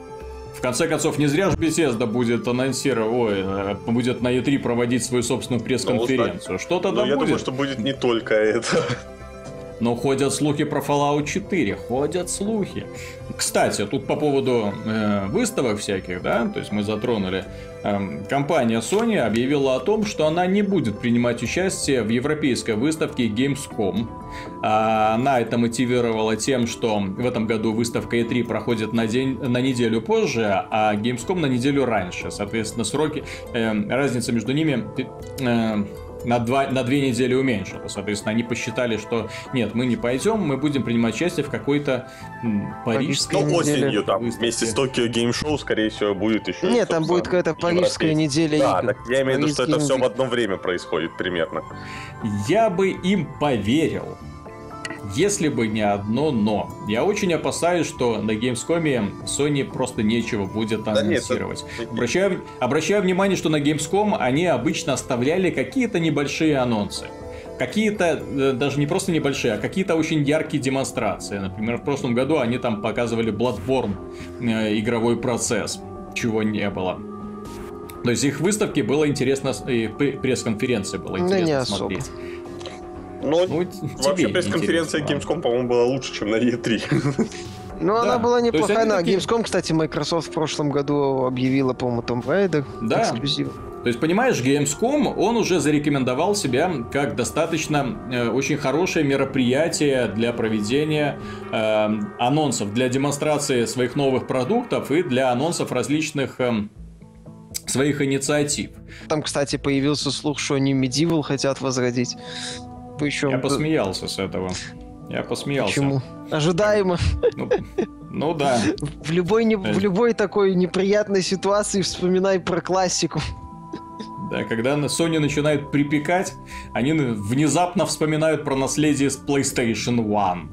S1: конце концов, не зря же Bethesda будет анонсировать, ой, э, будет на E3 проводить свою собственную пресс-конференцию. Ну, Что тогда
S2: ну, я будет? думаю, что будет не только это.
S1: Но ходят слухи про Fallout 4, ходят слухи. Кстати, тут по поводу э, выставок всяких, да, то есть мы затронули. Э, компания Sony объявила о том, что она не будет принимать участие в европейской выставке Gamescom. А она это мотивировала тем, что в этом году выставка E3 проходит на, день, на неделю позже, а Gamescom на неделю раньше. Соответственно, сроки, э, разница между ними... Э, на, два, на две недели уменьшило. Соответственно, они посчитали, что нет, мы не пойдем, мы будем принимать участие в какой-то парижской
S2: Ну, осенью там выставке. вместе с Tokyo Game Show, скорее всего, будет еще.
S3: Нет, там будет какая-то парижская неделя
S2: Да, игр. так я имею в виду, что это все в одно время происходит примерно.
S1: Я бы им поверил если бы не одно но. Я очень опасаюсь, что на Gamescom Sony просто нечего будет анонсировать. Да нет, это... обращаю, обращаю внимание, что на Gamescom они обычно оставляли какие-то небольшие анонсы какие-то, э, даже не просто небольшие, а какие-то очень яркие демонстрации. Например, в прошлом году они там показывали Bloodborne, э, игровой процесс, чего не было. То есть их выставки было интересно, и пресс-конференции было интересно да не смотреть. Особо.
S2: Но ну, вообще пресс-конференция Gamescom, по-моему, была лучше, чем на E3.
S3: Ну, да. она была неплохая. На такие... Gamescom, кстати, Microsoft в прошлом году объявила, по-моему, Tomb Raider
S1: да. эксклюзив. То есть, понимаешь, Gamescom, он уже зарекомендовал себя как достаточно э, очень хорошее мероприятие для проведения э, анонсов, для демонстрации своих новых продуктов и для анонсов различных э, своих инициатив.
S3: Там, кстати, появился слух, что они Medieval хотят возродить.
S1: Причем... Я посмеялся с этого. Я посмеялся.
S3: Почему? Ожидаемо.
S1: Ну, ну да.
S3: В любой, не, в любой такой неприятной ситуации вспоминай про классику.
S1: Да, когда Sony начинает припекать, они внезапно вспоминают про наследие с PlayStation One.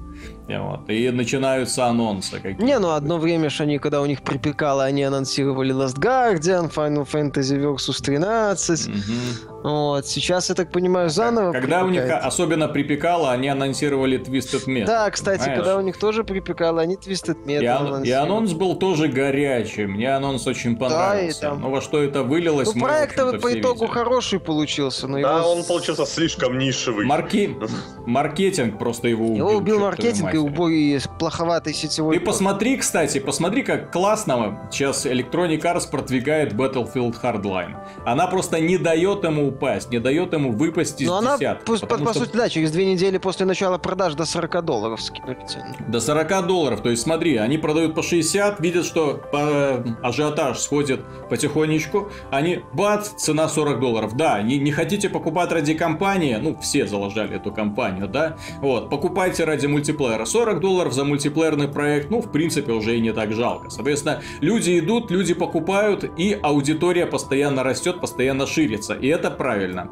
S1: Вот, и начинаются анонсы какие-то.
S3: Не, ну одно время ж они, когда у них припекало, они анонсировали Last Guardian, Final Fantasy Versus 13. Угу. Вот, сейчас, я так понимаю, заново
S1: Когда у них особенно припекало, они анонсировали Twisted Metal.
S3: Да, кстати, понимаешь? когда у них тоже припекало, они Twisted Metal
S1: и, и анонс был тоже горячий. Мне анонс очень понравился. Да, и там... Но во что это вылилось,
S3: ну, проект по итогу видели. хороший получился. Но
S2: да, его... он получился слишком нишевый.
S1: Марки... Маркетинг просто его убил.
S3: Его убил маркетинг и убой плоховатый сетевой.
S1: Ты посмотри, кстати, посмотри, как классно сейчас Electronic Arts продвигает Battlefield Hardline. Она просто не дает ему упасть, не дает ему выпасть из Но она, десятки.
S3: По, по, по сути, да, через две недели после начала продаж до 40 долларов скинули
S1: цену. До 40 долларов, то есть смотри, они продают по 60, видят, что по, ажиотаж сходит потихонечку, они, бац, цена 40 долларов. Да, не, не хотите покупать ради компании, ну, все заложали эту компанию, да, вот, покупайте ради мультиплеера. 40 долларов за мультиплеерный проект, ну, в принципе, уже и не так жалко. Соответственно, люди идут, люди покупают, и аудитория постоянно растет, постоянно ширится. И это правильно.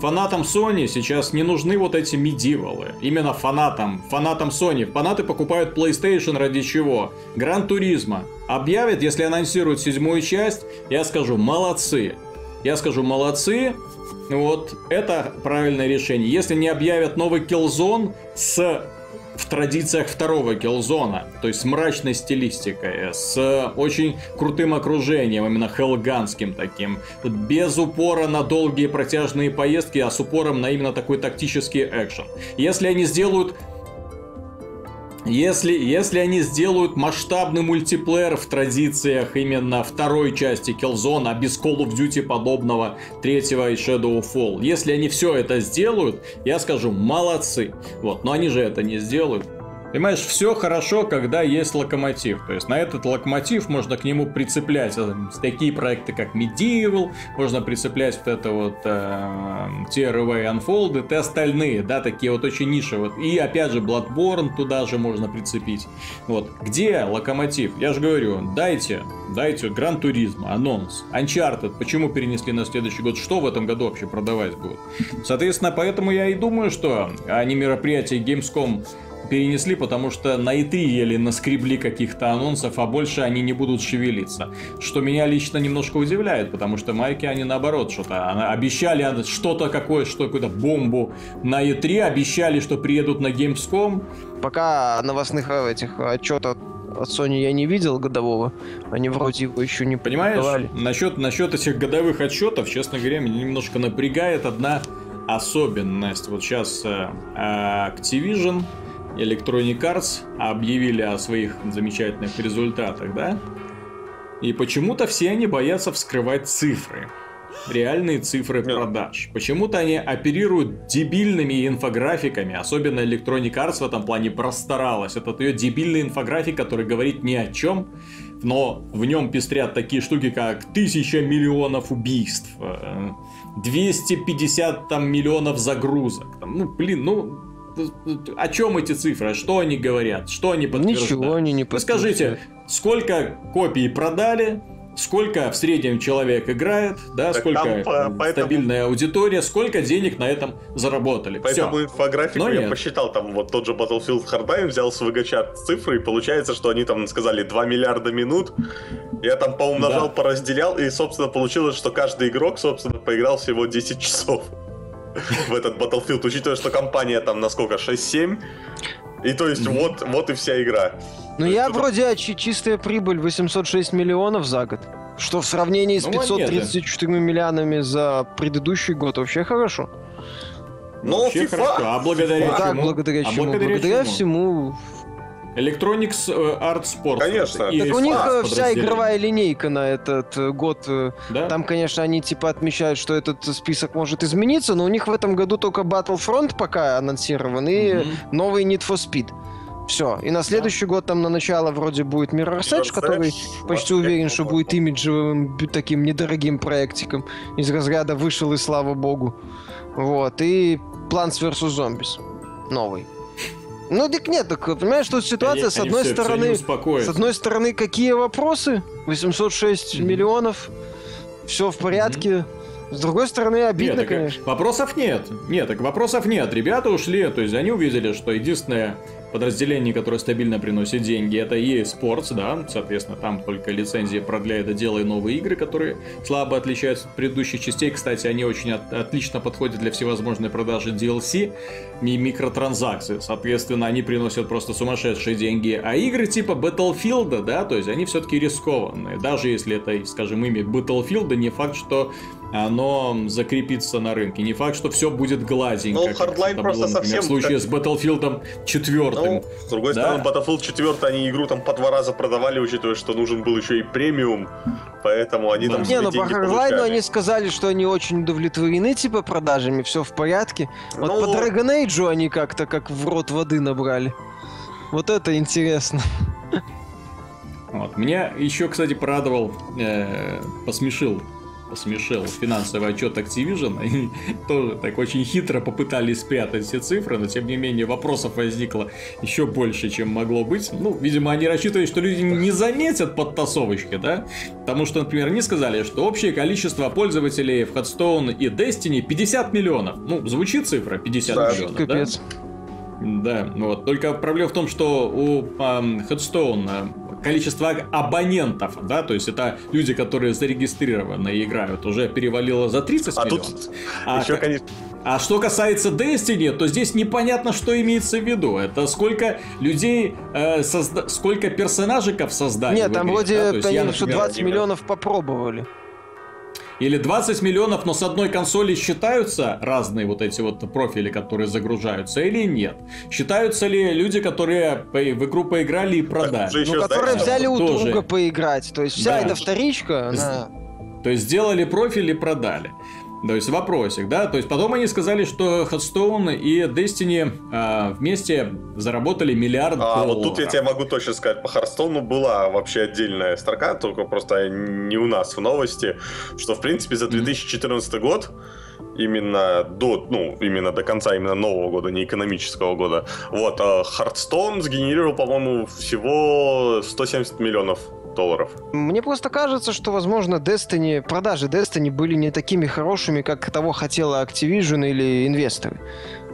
S1: Фанатам Sony сейчас не нужны вот эти медивалы. Именно фанатам. Фанатам Sony. Фанаты покупают PlayStation ради чего? Гран Туризма. Объявят, если анонсируют седьмую часть, я скажу молодцы. Я скажу молодцы, вот это правильное решение. Если не объявят новый Killzone с в традициях второго Killzone, то есть с мрачной стилистикой, с очень крутым окружением, именно хелганским таким, без упора на долгие протяжные поездки, а с упором на именно такой тактический экшен. Если они сделают если, если они сделают масштабный мультиплеер в традициях именно второй части Killzone, а без Call of Duty подобного третьего и Shadow Fall, если они все это сделают, я скажу, молодцы. Вот, но они же это не сделают. Понимаешь, все хорошо, когда есть локомотив. То есть на этот локомотив можно к нему прицеплять э, такие проекты, как Medieval, можно прицеплять вот это вот э, TRV Unfolded и остальные, да, такие вот очень ниши. Вот. И опять же Bloodborne туда же можно прицепить. Вот. Где локомотив? Я же говорю, дайте, дайте Гран Туризм, анонс, Uncharted, почему перенесли на следующий год, что в этом году вообще продавать будут. Соответственно, поэтому я и думаю, что они мероприятия Gamescom перенесли, потому что на E3 еле наскребли каких-то анонсов, а больше они не будут шевелиться. Что меня лично немножко удивляет, потому что майки они наоборот что-то обещали что-то какое, что какую-то бомбу на E3, обещали, что приедут на Gamescom.
S3: Пока новостных э, этих отчетов от Sony я не видел годового. Они вроде его еще не
S1: Понимаешь, насчет, насчет этих годовых отчетов, честно говоря, меня немножко напрягает одна особенность. Вот сейчас э, Activision Electronic Arts объявили о своих замечательных результатах, да? И почему-то все они боятся вскрывать цифры. Реальные цифры продаж. Почему-то они оперируют дебильными инфографиками. Особенно Electronic Arts в этом плане простаралась. Это ее дебильный инфографик, который говорит ни о чем. Но в нем пестрят такие штуки, как тысяча миллионов убийств, 250 э, там миллионов загрузок. ну, блин, ну, о чем эти цифры? Что они говорят? Что они подтверждают?
S3: Ничего они не подтверждают.
S1: Скажите, сколько копий продали? Сколько в среднем человек играет, да, так сколько там, поэтому... стабильная аудитория, сколько денег на этом заработали.
S2: Поэтому Все. инфографику Но я нет. посчитал, там вот тот же Battlefield Hardline взял с VG цифры, и получается, что они там сказали 2 миллиарда минут. Я там поумножал, да. поразделял, и, собственно, получилось, что каждый игрок, собственно, поиграл всего 10 часов в этот Battlefield, учитывая, что компания там на сколько, 6-7? И то есть mm-hmm. вот, вот и вся игра.
S3: Ну я это... вроде чистая прибыль 806 миллионов за год. Что в сравнении с ну, 534 миллионами за предыдущий год вообще хорошо.
S2: Ну, FIFA. Хорошо.
S1: А благодаря
S3: ну, чему? Так, благодаря а чему? Благодаря, благодаря чему? всему
S1: Electronics э, Art Sports.
S2: Конечно.
S3: И так у них э, вся игровая линейка на этот э, год. Да? Там, конечно, они типа отмечают, что этот список может измениться, но у них в этом году только Battlefront пока анонсирован и mm-hmm. новый Need for Speed. Все. И на следующий да. год там на начало вроде будет Mirror's Edge, который почти уверен, что будет имиджевым таким недорогим проектиком. Из разряда вышел и слава богу. Вот. И Plants vs. Zombies. Новый. Ну так нет, так понимаешь, тут ситуация они, с одной все, стороны, все с одной стороны какие вопросы? 806 mm-hmm. миллионов, все в порядке. Mm-hmm. С другой стороны, обидно, нет, так, конечно.
S1: Вопросов нет. Нет, так вопросов нет. Ребята ушли, то есть они увидели, что единственное подразделение, которое стабильно приносит деньги, это EA Sports, да, соответственно, там только лицензия продляет, делая новые игры, которые слабо отличаются от предыдущих частей. Кстати, они очень от, отлично подходят для всевозможной продажи DLC и микротранзакций. Соответственно, они приносят просто сумасшедшие деньги. А игры типа Battlefield, да, то есть они все-таки рискованные. Даже если это, скажем, имя Battlefield, не факт, что оно закрепится на рынке. Не факт, что все будет гладенько. Ну,
S2: Hardline просто было, например, совсем...
S1: В случае с Battlefield 4. Ну,
S2: с другой да? стороны, Battlefield 4 они игру там по два раза продавали, учитывая, что нужен был еще и премиум, поэтому они да. там
S3: Не, ну по Hardline они сказали, что они очень удовлетворены типа продажами, все в порядке. Вот ну... по Dragon Age они как-то как в рот воды набрали. Вот это интересно.
S1: Вот. Меня еще, кстати, порадовал, э, посмешил посмешил финансовый отчет Activision. Они тоже так очень хитро попытались спрятать все цифры, но тем не менее вопросов возникло еще больше, чем могло быть. Ну, видимо, они рассчитывают, что люди не заметят подтасовочки, да? Потому что, например, они сказали, что общее количество пользователей в Headstone и Destiny 50 миллионов. Ну, звучит цифра 50 да, миллионов, капец. да? Да, вот. Только проблема в том, что у э, Headstone количество абонентов, да, то есть это люди, которые зарегистрированы и играют, уже перевалило за 30 а миллионов. Тут а, еще, конечно... а что касается Destiny, то здесь непонятно, что имеется в виду. Это сколько людей, э, созда... сколько персонажиков создали.
S3: Нет, там вроде, да? конечно, например, 20 миллионов попробовали.
S1: Или 20 миллионов, но с одной консоли считаются разные вот эти вот профили, которые загружаются, или нет? Считаются ли люди, которые в игру поиграли и продали?
S3: Ну, которые взяли у тоже. друга поиграть. То есть вся да. эта вторичка, она...
S1: То есть сделали профиль и продали. То есть вопросик, да? То есть потом они сказали, что Hearthstone и Destiny э, вместе заработали миллиард
S2: а,
S1: долларов.
S2: вот тут я тебе могу точно сказать, по Hearthstone была вообще отдельная строка, только просто не у нас в новости, что в принципе за 2014 mm-hmm. год именно до, ну, именно до конца именно нового года, не экономического года. Вот, а Hearthstone сгенерировал, по-моему, всего 170 миллионов долларов.
S3: Мне просто кажется, что, возможно, Destiny, продажи Destiny были не такими хорошими, как того хотела Activision или инвесторы.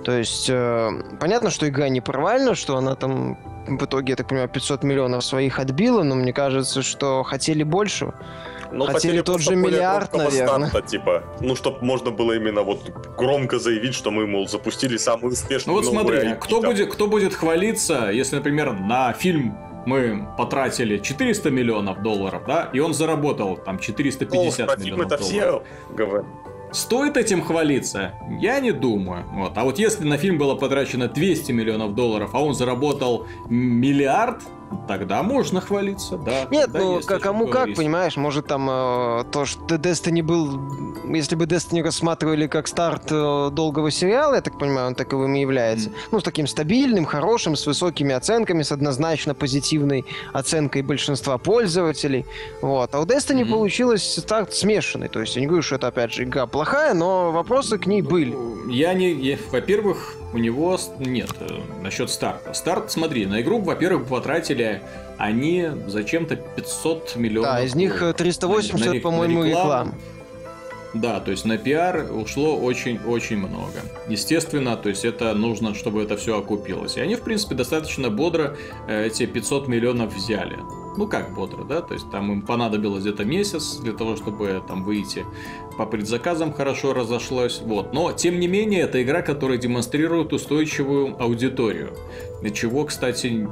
S3: То есть, э, понятно, что игра не провальна, что она там в итоге, я так понимаю, 500 миллионов своих отбила, но мне кажется, что хотели больше.
S2: Ну, хотели, хотели тот же миллиард, наверное. Старта, типа, ну, чтобы можно было именно вот громко заявить, что мы, мол, запустили самую успешную
S1: Ну вот смотри, кто будет, кто будет хвалиться, если, например, на фильм мы потратили 400 миллионов долларов, да, и он заработал там 450 О, миллионов это долларов. все говорят. Стоит этим хвалиться? Я не думаю. Вот. А вот если на фильм было потрачено 200 миллионов долларов, а он заработал миллиард, Тогда можно хвалиться, да.
S3: Нет, ну как, кому как, понимаешь, может там э, то, что Destiny был, если бы Destiny рассматривали как старт э, долгого сериала, я так понимаю, он таковым и является. Mm. Ну, с таким стабильным, хорошим, с высокими оценками, с однозначно позитивной оценкой большинства пользователей. Вот. А у Destiny mm-hmm. получилось старт смешанный. То есть я не говорю, что это опять же игра плохая, но вопросы к ней были.
S1: Я не. Я, во-первых, у него нет э, насчет старта. Старт, смотри, на игру, во-первых, потратили они зачем-то 500 миллионов.
S3: Да, из них 380, на, на, по-моему, реклам.
S1: Да, то есть на пиар ушло очень-очень много. Естественно, то есть это нужно, чтобы это все окупилось. И они, в принципе, достаточно бодро э, эти 500 миллионов взяли ну как бодро, да, то есть там им понадобилось где-то месяц для того, чтобы там выйти по предзаказам хорошо разошлось, вот. Но, тем не менее, это игра, которая демонстрирует устойчивую аудиторию. Для чего, кстати,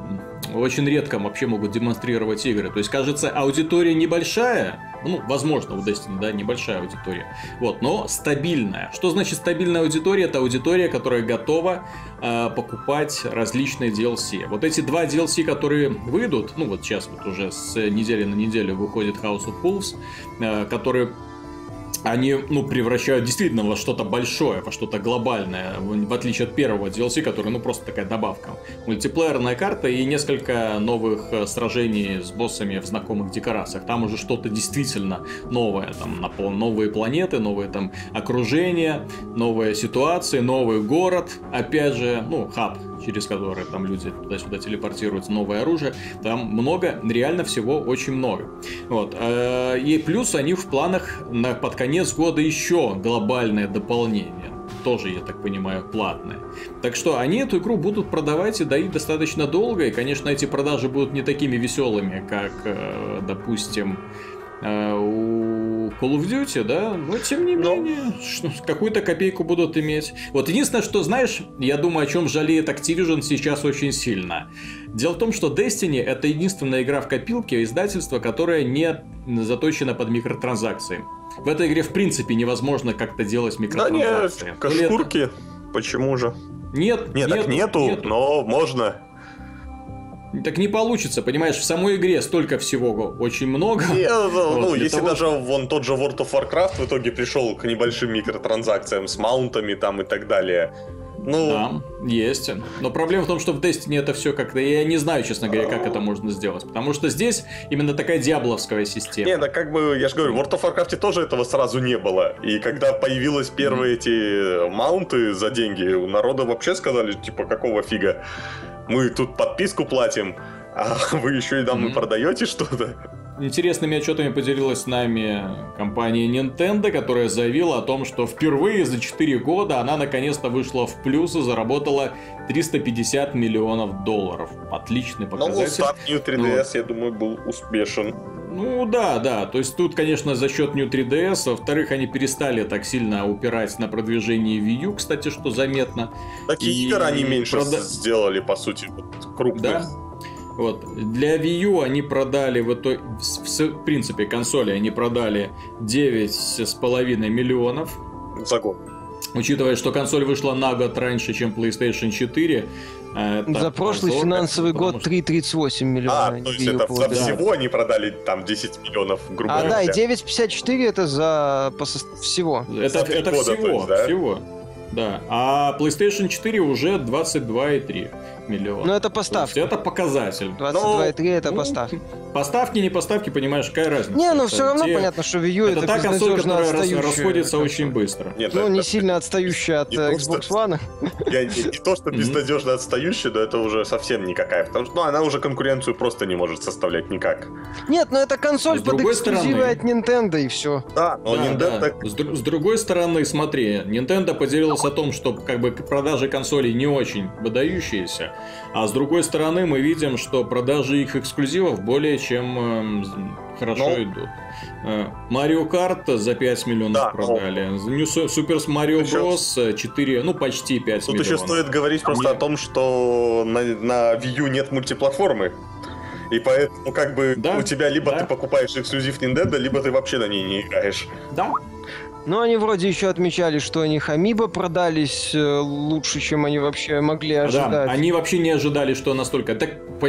S1: очень редко вообще могут демонстрировать игры. То есть, кажется, аудитория небольшая, ну, возможно, у Destiny, да, небольшая аудитория, вот, но стабильная. Что значит стабильная аудитория? Это аудитория, которая готова э, покупать различные DLC. Вот эти два DLC, которые выйдут, ну, вот сейчас вот уже с недели на неделю выходит House of Wolves, э, которые они, ну, превращают действительно во что-то большое, во что-то глобальное, в отличие от первого DLC, который, ну, просто такая добавка. Мультиплеерная карта и несколько новых э, сражений с боссами в знакомых декорациях. Там уже что-то действительно новое, там, новые планеты, новые там окружения, новые ситуации, новый город, опять же, ну, хаб через которые там люди туда-сюда телепортируются, новое оружие. Там много, реально всего очень много. Вот. Э, и плюс они в планах на, под конец года еще глобальное дополнение тоже, я так понимаю, платное. Так что они эту игру будут продавать и доить достаточно долго, и, конечно, эти продажи будут не такими веселыми, как, э, допустим, у Call of Duty, да, но тем не но... менее, какую-то копейку будут иметь. Вот единственное, что знаешь, я думаю, о чем жалеет Activision сейчас очень сильно. Дело в том, что Destiny это единственная игра в копилке издательства, которая не заточена под микротранзакции. В этой игре, в принципе, невозможно как-то делать микротранзакции.
S2: Да нет, кошкурки, почему же?
S1: Нет,
S2: нет, так нету, нету, но можно.
S1: Так не получится, понимаешь, в самой игре столько всего очень много.
S2: Не, ну, вот, ну если того... даже вон тот же World of Warcraft в итоге пришел к небольшим микротранзакциям с маунтами там и так далее.
S1: Ну... Да, есть. Но проблема в том, что в Destiny это все как-то... Я не знаю, честно говоря, как это можно сделать. Потому что здесь именно такая диабловская система.
S2: Не, да как бы, я же говорю, в World of Warcraft тоже этого сразу не было. И когда появились первые mm-hmm. эти маунты за деньги, у народа вообще сказали, типа, какого фига? мы тут подписку платим, а вы еще и нам mm-hmm. продаете что-то.
S1: Интересными отчетами поделилась с нами компания Nintendo, которая заявила о том, что впервые за 4 года она наконец-то вышла в плюс и заработала 350 миллионов долларов. Отличный ну, показатель. Ну,
S2: старт New 3DS, вот. я думаю, был успешен.
S1: Ну да, да. То есть тут, конечно, за счет New 3DS. Во-вторых, они перестали так сильно упирать на продвижение Wii U, кстати, что заметно.
S2: Такие и... игры они меньше прода... сделали, по сути, крупных.
S1: Да. Вот. Для Wii U они продали, в, итоге, в принципе, консоли они продали 9,5 миллионов.
S2: За год.
S1: Учитывая, что консоль вышла на год раньше, чем PlayStation 4,
S3: это За прошлый финансовый год 3,38 миллиона.
S2: А, то есть это за всего они продали там 10 миллионов, грубо
S3: говоря. А, да, и 9,54 это за всего.
S1: Это, это года, всего, есть, да? всего. Да. А PlayStation 4 уже 22,3 миллиона.
S3: Ну, это поставки.
S1: это показатель.
S3: 22,3 это ну, поставки.
S1: Поставки, не поставки, понимаешь, какая разница?
S3: Не, ну все равно те... понятно, что Wii U это,
S1: это та консоль, которая расходится консоль. очень быстро.
S3: Нет, ну, это... не сильно отстающая от Xbox One.
S2: Я не, не то, что безнадежно отстающая, но это уже совсем никакая. Потому что ну, она уже конкуренцию просто не может составлять никак.
S3: Нет, ну это консоль под эксклюзивы от Nintendo и все.
S2: Да, но да, Nintendo... Да.
S1: С, с другой стороны, смотри, Nintendo поделился о том, что как бы продажи консолей не очень выдающиеся, а с другой стороны мы видим, что продажи их эксклюзивов более чем э, хорошо ну, идут. Марио Карт за 5 миллионов да, продали. Super Mario Bros. 4, ну почти 5
S2: Тут
S1: миллионов.
S2: Тут еще стоит говорить просто Мне... о том, что на, на Wii U нет мультиплатформы. И поэтому как бы да, у тебя либо да. ты покупаешь эксклюзив Nintendo, либо ты вообще на ней не играешь.
S1: Да,
S3: но они вроде еще отмечали, что они Хамиба продались э, лучше, чем они вообще могли ожидать. Да,
S1: они вообще не ожидали, что настолько. Так, по...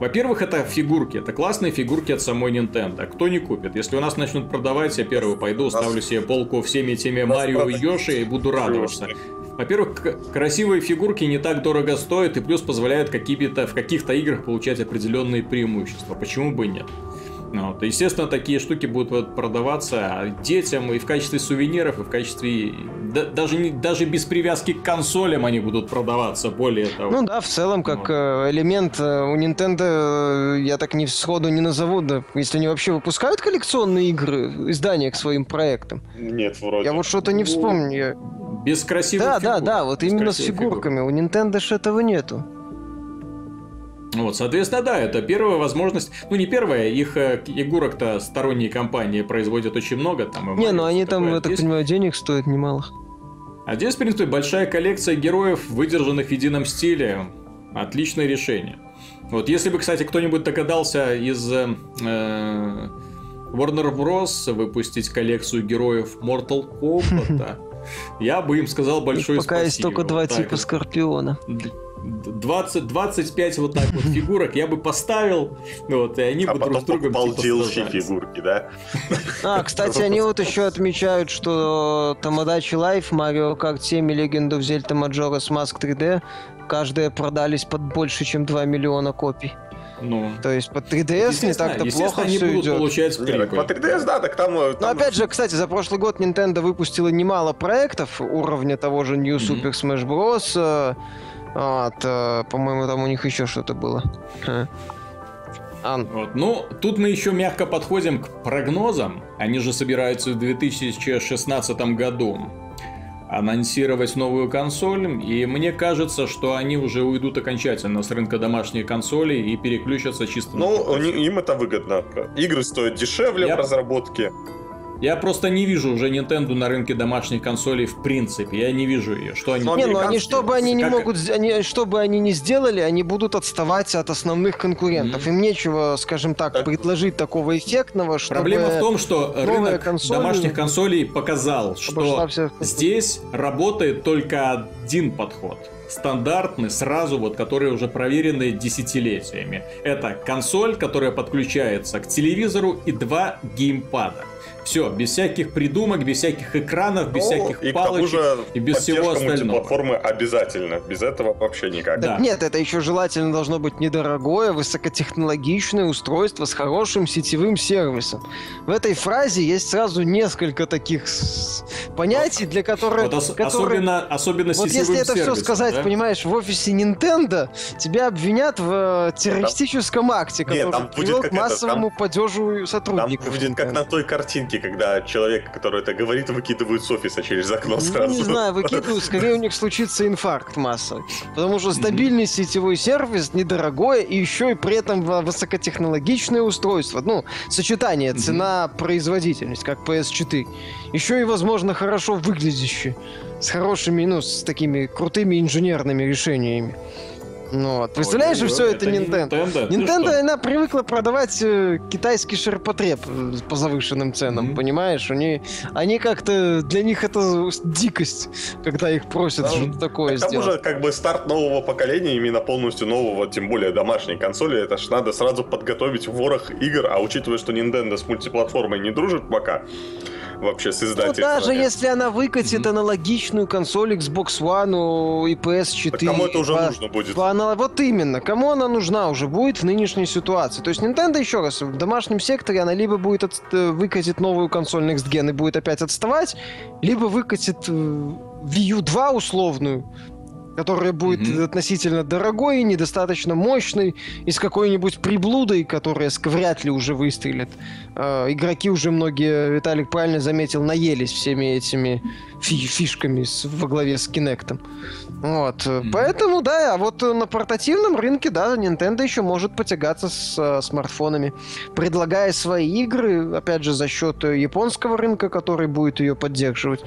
S1: Во-первых, это фигурки, это классные фигурки от самой Nintendo. Кто не купит? Если у нас начнут продавать, я первый пойду, ставлю себе полку всеми теми Марио и Йоши и буду радоваться. Во-первых, красивые фигурки не так дорого стоят и плюс позволяют какие-то в каких-то играх получать определенные преимущества. Почему бы нет? Ну, вот. Естественно, такие штуки будут вот продаваться детям и в качестве сувениров, и в качестве... Да, даже, не, даже без привязки к консолям они будут продаваться, более того.
S3: Ну да, в целом, как вот. Э, элемент э, у Nintendo, э, я так не сходу не назову, да, если они вообще выпускают коллекционные игры, издания к своим проектам.
S2: Нет, вроде.
S3: Я вот что-то не вспомню.
S1: Без красивых
S3: да,
S1: фигур.
S3: Да, да, да, вот без именно с фигурками. Фигур. У Nintendo же этого нету.
S1: Вот, соответственно, да, это первая возможность. Ну, не первая, их э, игурок-то сторонние компании производят очень много. Там,
S3: не, ну они там, я так понимаю, денег стоят немало.
S1: А здесь, в принципе, большая коллекция героев, выдержанных в едином стиле. Отличное решение. Вот, если бы, кстати, кто-нибудь догадался из э, Warner Bros. выпустить коллекцию героев Mortal Kombat, я бы им сказал большое
S3: спасибо. Пока есть только два типа Скорпиона.
S1: 20, 25 вот так вот фигурок я бы поставил, вот, и они
S2: а
S1: бы друг с другом
S2: типа фигурки, да?
S3: А, кстати, они вот еще отмечают, что Тамадачи Life, Mario Kart 7 и Legend of Zelda Majora's Mask 3D каждая продались под больше, чем 2 миллиона копий. Ну. То есть под 3DS не так-то плохо
S1: они
S3: все
S1: будут
S3: идет.
S1: получать
S2: Нет, по 3DS, да, так там,
S3: э, там... Но опять же, кстати, за прошлый год Nintendo выпустила немало проектов уровня того же New mm-hmm. Super Smash Bros. Вот, э, по-моему, там у них еще что-то было.
S1: А. Вот. Ну, тут мы еще мягко подходим к прогнозам. Они же собираются в 2016 году анонсировать новую консоль, и мне кажется, что они уже уйдут окончательно с рынка домашних консолей и переключатся чисто
S2: ну, на... Ну, им это выгодно. Игры стоят дешевле Я... в разработке.
S1: Я просто не вижу уже Nintendo на рынке домашних консолей в принципе. Я не вижу ее. Что они...
S3: Не, ну они, чтобы они не как... могут, они, чтобы они не сделали, они будут отставать от основных конкурентов. Mm-hmm. Им нечего, скажем так, так, предложить такого эффектного, чтобы...
S1: Проблема в том, что рынок консоли... домашних консолей показал, что здесь работает только один подход стандартный, сразу вот, которые уже проверены десятилетиями. Это консоль, которая подключается к телевизору и два геймпада. Все, без всяких придумок, без всяких экранов, без ну, всяких и палочек же и без всего остального.
S2: платформы обязательно, без этого вообще никак.
S3: Да. нет, это еще желательно должно быть недорогое, высокотехнологичное устройство с хорошим сетевым сервисом. В этой фразе есть сразу несколько таких понятий, для которых... Вот ос-
S1: которые... Особенно, особенно
S3: Вот если это все сказать, да? понимаешь, в офисе Nintendo, тебя обвинят в э, террористическом акте, который Нет, там привел к массовому это, там, падежу сотрудников.
S2: Там будет как на той картинке, когда человек, который это говорит, выкидывают с офиса через окно сразу.
S3: Ну, не знаю, выкидывают, скорее у них случится инфаркт массовый. Потому что стабильный сетевой сервис недорогой и еще и при этом высокотехнологичное устройство. Ну, сочетание цена-производительность, как PS4. Еще и, возможно, хорошо выглядящее. С хорошими, ну, с такими крутыми инженерными решениями. Ну, вот. Представляешь, же все это, это Nintendo. Nintendo, Nintendo она привыкла продавать э, китайский ширпотреб э, по завышенным ценам, mm-hmm. понимаешь? Они, они как-то, для них это дикость, когда их просят да, что-то такое
S2: к тому
S3: сделать.
S2: же, как бы старт нового поколения, именно полностью нового, тем более домашней консоли, это ж надо сразу подготовить ворох игр, а учитывая, что Nintendo с мультиплатформой не дружит пока, вообще с издательством. Ну,
S3: даже если она выкатит mm-hmm. аналогичную консоль Xbox One и PS4. Так
S2: кому это уже по, нужно будет?
S3: По, вот именно. Кому она нужна уже будет в нынешней ситуации? То есть Nintendo, еще раз, в домашнем секторе она либо будет от, э, выкатит новую консоль Next Gen и будет опять отставать, либо выкатит э, Wii U 2 условную, которая будет mm-hmm. относительно дорогой, недостаточно мощной, и с какой-нибудь приблудой, которая вряд ли уже выстрелит. Э, игроки уже многие, Виталик правильно заметил, наелись всеми этими фи- фишками с, во главе с Кинектом. Вот. Mm-hmm. Поэтому, да, а вот на портативном рынке, да, Nintendo еще может потягаться с э, смартфонами, предлагая свои игры, опять же, за счет японского рынка, который будет ее поддерживать.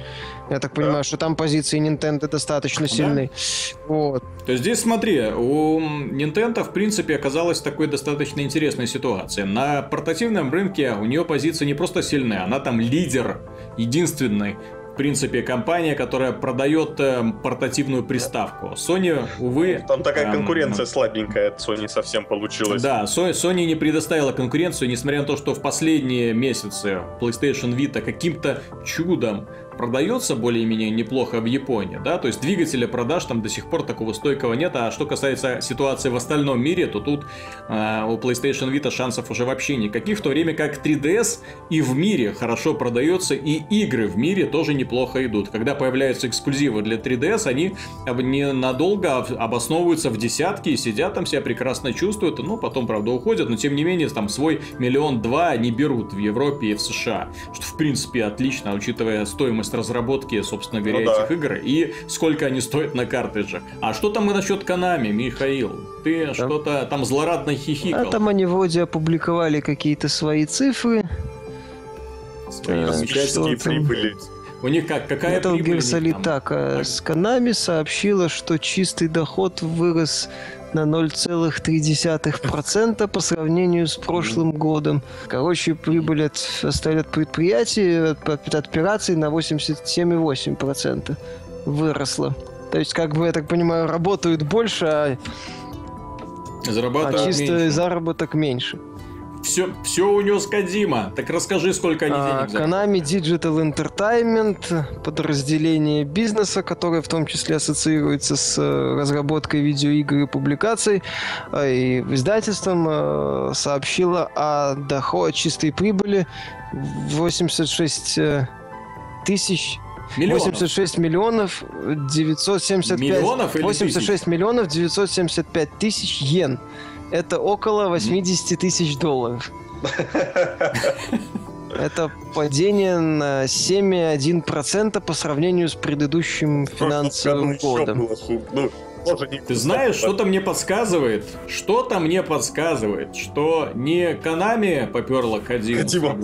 S3: Я так понимаю, да. что там позиции Nintendo достаточно сильные. Да.
S1: Вот. То есть здесь смотри, у Nintendo в принципе оказалась такой достаточно интересной ситуации. На портативном рынке у нее позиция не просто сильная, она там лидер, единственный в принципе, компания, которая продает э, портативную приставку. Sony, увы...
S2: Там такая эм, конкуренция слабенькая от Sony совсем получилась.
S1: Да, Sony не предоставила конкуренцию, несмотря на то, что в последние месяцы PlayStation Vita каким-то чудом продается более-менее неплохо в Японии, да, то есть двигателя продаж там до сих пор такого стойкого нет, а что касается ситуации в остальном мире, то тут э, у PlayStation Vita шансов уже вообще никаких, в то время как 3DS и в мире хорошо продается, и игры в мире тоже неплохо идут. Когда появляются эксклюзивы для 3DS, они ненадолго обосновываются в десятки и сидят там себя прекрасно чувствуют, ну, потом, правда, уходят, но тем не менее, там свой миллион-два они берут в Европе и в США, что, в принципе, отлично, учитывая стоимость стоимость разработки, собственно говоря, ну, этих да. игр и сколько они стоят на картриджах. А что там насчет Канами, Михаил? Ты да. что-то там злорадно хихикал.
S3: А там они вроде опубликовали какие-то свои цифры.
S2: Свои замечательные прибыли.
S1: У них как, какая
S3: Metal Gear Solid так, а с Канами сообщила, что чистый доход вырос на 0,3% по сравнению с прошлым годом. Короче, прибыль от, от предприятий, от, от операций на 87,8% выросла. То есть, как бы, я так понимаю, работают больше, а,
S1: а
S3: чисто меньше. заработок меньше
S1: все, все унес Кадима. Так расскажи, сколько они а, денег
S3: Konami Digital Entertainment, подразделение бизнеса, которое в том числе ассоциируется с э, разработкой видеоигр и публикаций, а, и издательством э, сообщило о доходе чистой прибыли 86 э, тысяч Миллионов. 86 миллионов 975... Миллионов или 86 тысяч? миллионов 975 тысяч йен. Это около 80 тысяч долларов. Это падение на 7,1% по сравнению с предыдущим финансовым годом.
S1: Ну, Ты знаешь, что-то мне подсказывает, что-то мне подсказывает, что не Канами поперла Кадима, Кадима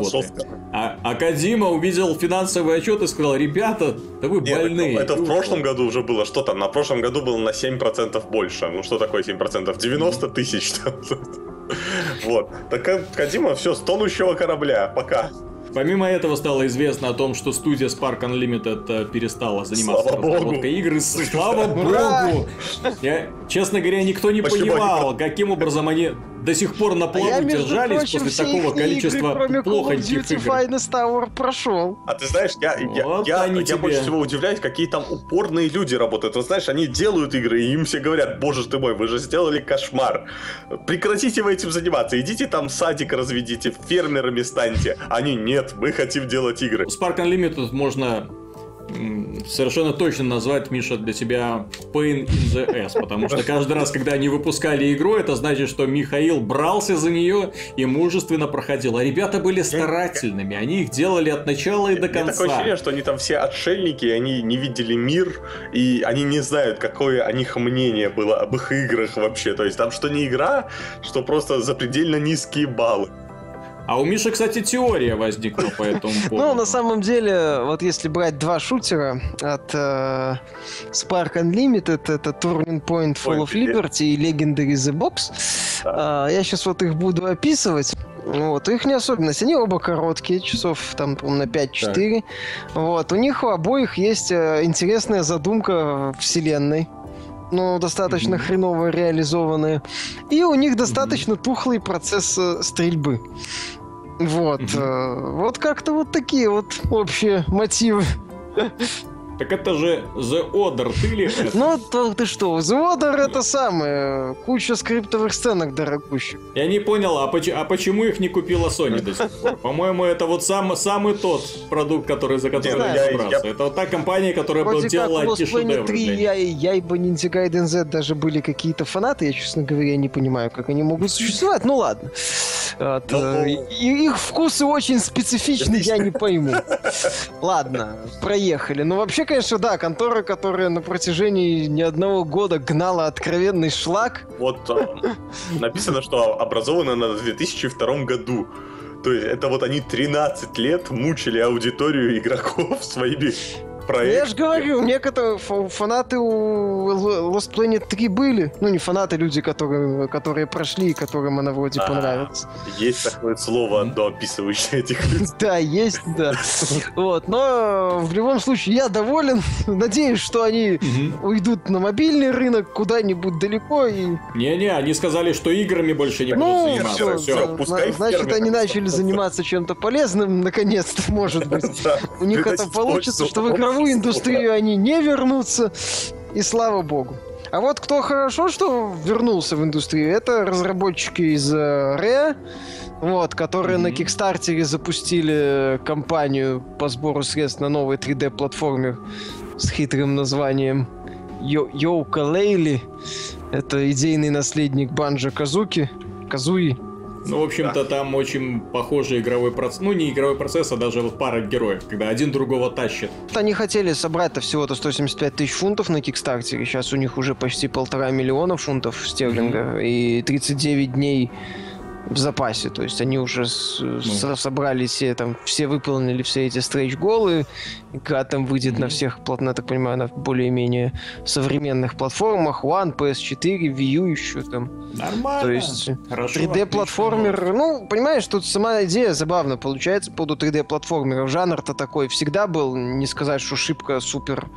S1: а, а Кадима увидел финансовый отчет и сказал, ребята, да вы Нет, больные.
S2: Это, это в прошлом году уже было, что там, на прошлом году было на 7% больше. Ну что такое 7%? 90 тысяч. Вот. Так Кадима, все, с тонущего корабля, пока.
S1: Помимо этого стало известно о том, что студия Spark Unlimited э, перестала заниматься Слава разработкой богу. игр. Слава богу! Я, честно говоря, никто не понимал, каким образом они до сих пор на плаву а держались прочим, после такого количества игры, плохоньких игр.
S3: Finest Tower прошел.
S2: А ты знаешь, я, вот я, я, я тебе... больше всего удивляюсь, какие там упорные люди работают. Вот знаешь, они делают игры, и им все говорят, боже ты мой, вы же сделали кошмар. Прекратите вы этим заниматься, идите там садик разведите, фермерами станьте. Они, нет, мы хотим делать игры.
S1: Spark Unlimited можно совершенно точно назвать, Миша, для себя Pain in the Ass, потому что каждый раз, когда они выпускали игру, это значит, что Михаил брался за нее и мужественно проходил. А ребята были старательными, они их делали от начала и до конца.
S2: такое ощущение, что они там все отшельники, они не видели мир, и они не знают, какое о них мнение было об их играх вообще. То есть там что не игра, что просто запредельно низкие баллы.
S1: А у Миши, кстати, теория возникла по этому поводу.
S3: Ну, на самом деле, вот если брать два шутера от э, Spark Unlimited, это Turning Point Fall of Liberty и Legendary The Box, э, я сейчас вот их буду описывать. Вот, их не особенность. Они оба короткие, часов там на 5-4. Вот, у них у обоих есть э, интересная задумка вселенной но достаточно mm-hmm. хреново реализованные. И у них достаточно mm-hmm. тухлый процесс э, стрельбы. Вот. Mm-hmm. Вот как-то вот такие вот общие мотивы.
S1: Так это же The Order, ты ли это?
S3: Ну, то, ты что, The Order это самое, куча скриптовых сценок дорогущих.
S1: Я не понял, а, поч- а почему их не купила Sony до сих пор? По-моему, это вот сам, самый тот продукт, который, за который я брался. Это вот та компания, которая Вроде делала эти шедевры. 3
S3: я, я и Ninja Gaiden Z даже были какие-то фанаты, я, честно говоря, не понимаю, как они могут существовать, ну ладно. Вот, ну, э, их вкусы очень специфичны, я не пойму. Ладно, проехали. Ну, вообще, конечно, да, контора, которая на протяжении ни одного года гнала откровенный шлак.
S2: Вот э, написано, что образована на 2002 году. То есть это вот они 13 лет мучили аудиторию игроков своими проект.
S3: Я же говорю, некоторые фанаты у Lost Planet 3 были. Ну, не фанаты, люди, которые, которые прошли, которым она вроде понравилась.
S2: Есть такое слово, одно описывающее этих людей.
S3: Да, есть, да. Вот, но в любом случае я доволен. Надеюсь, что они уйдут на мобильный рынок куда-нибудь далеко и...
S1: Не-не, они сказали, что играми больше не будут ну, заниматься. Все,
S3: пускай Значит, они начали заниматься чем-то полезным, наконец-то, может быть. У них это получится, что в игровом игровую индустрию они не вернутся, и слава богу. А вот кто хорошо, что вернулся в индустрию, это разработчики из Rare, вот, которые mm-hmm. на Кикстартере запустили кампанию по сбору средств на новый 3D-платформер с хитрым названием Йоука Лейли. Это идейный наследник Банджа Казуки. Казуи.
S1: Ну, в общем-то, там очень похожий игровой процесс. Ну, не игровой процесс, а даже вот пара героев, когда один другого тащит.
S3: Они хотели собрать-то всего-то 175 тысяч фунтов на Кикстартере. Сейчас у них уже почти полтора миллиона фунтов стерлинга. Mm-hmm. И 39 дней в запасе. То есть они уже с, ну. с, собрали все, там, все выполнили все эти стрейч-голы. Игра там выйдет mm-hmm. на всех, я так понимаю, на более-менее современных платформах. One, PS4, Wii U еще там.
S1: Нормально.
S3: То есть 3D-платформер. Ну, понимаешь, тут сама идея забавно получается по поводу 3D-платформеров. Жанр-то такой всегда был, не сказать, что шибко супер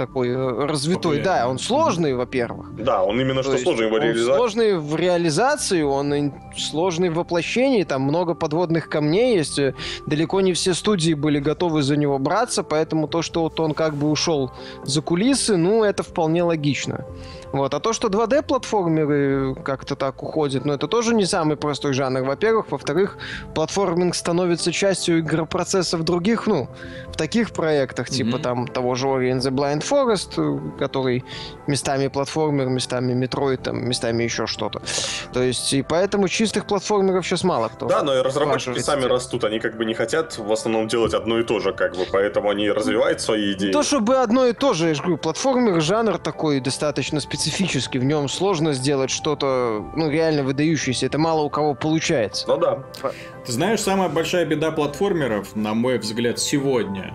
S3: такой э, развитой. Да, он сложный, во-первых.
S2: Да, он именно что сложный в реализации.
S3: Сложный в реализации, он сложный в воплощении, там много подводных камней есть. Э, далеко не все студии были готовы за него браться, поэтому то, что вот он как бы ушел за кулисы, ну, это вполне логично. Вот. А то, что 2D-платформеры как-то так уходят, ну, это тоже не самый простой жанр, во-первых. Во-вторых, платформинг становится частью игропроцессов других, ну, в таких проектах, mm-hmm. типа там того же Ori and the Blind Forest, который местами платформер, местами Metroid, там, местами еще что-то. То есть, и поэтому чистых платформеров сейчас мало кто.
S2: Да, но и разработчики сами растут, они как бы не хотят в основном делать одно и то же, как бы, поэтому они развивают свои идеи.
S3: То, чтобы одно и то же, я же говорю, платформер, жанр такой достаточно специальный специфически, в нем сложно сделать что-то, ну, реально выдающееся. Это мало у кого получается.
S2: Ну да.
S1: Ты знаешь, самая большая беда платформеров, на мой взгляд, сегодня,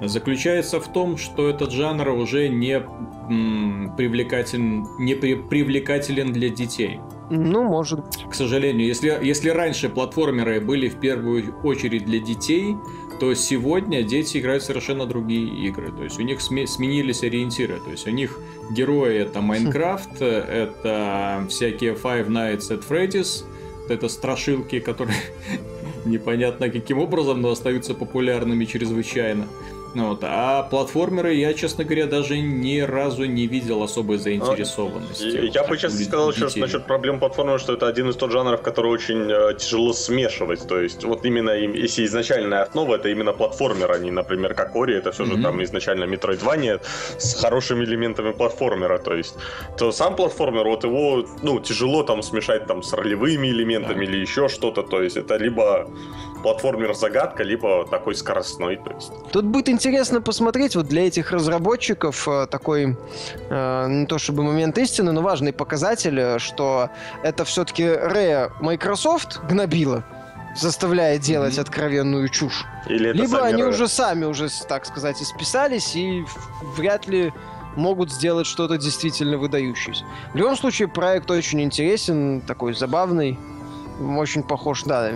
S1: заключается в том, что этот жанр уже не м, привлекателен, не при, привлекателен для детей.
S3: Ну, может быть.
S1: К сожалению, если, если раньше платформеры были в первую очередь для детей, то сегодня дети играют совершенно другие игры. То есть у них сменились ориентиры. То есть у них герои это Майнкрафт, это всякие Five Nights at Freddy's, это страшилки, которые непонятно каким образом, но остаются популярными чрезвычайно. Ну вот. А платформеры я, честно говоря, даже ни разу не видел особой заинтересованности.
S2: Я бы честно сказал сейчас насчет проблем платформы, что это один из тот жанров, который очень э, тяжело смешивать. То есть вот именно если изначальная основа это именно платформер, а не, например, как Ори, это все mm-hmm. же там изначально Metroidvania с хорошими элементами платформера. То есть то сам платформер, вот его ну тяжело там смешать там с ролевыми элементами да. или еще что-то. То есть это либо платформер загадка, либо такой скоростной. То есть.
S3: Тут будет интересно посмотреть вот для этих разработчиков э, такой, э, не то чтобы момент истины, но важный показатель, э, что это все-таки Rare Microsoft гнобила, заставляя делать
S1: Мгм.
S3: откровенную чушь.
S2: Или
S3: Либо они уже сами уже, так сказать, исписались и вряд ли могут сделать что-то действительно выдающееся. В любом случае, проект очень интересен, такой забавный, очень похож, да,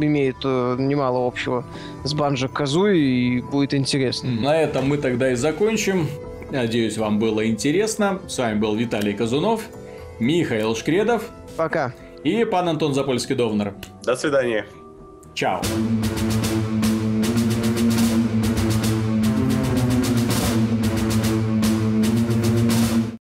S3: имеет э, немало общего с Банжо Казуи и будет интересно.
S1: На этом мы тогда и закончим. Надеюсь, вам было интересно. С вами был Виталий Казунов, Михаил Шкредов
S3: Пока.
S1: и пан Антон Запольский-Довнер.
S2: До свидания.
S1: Чао.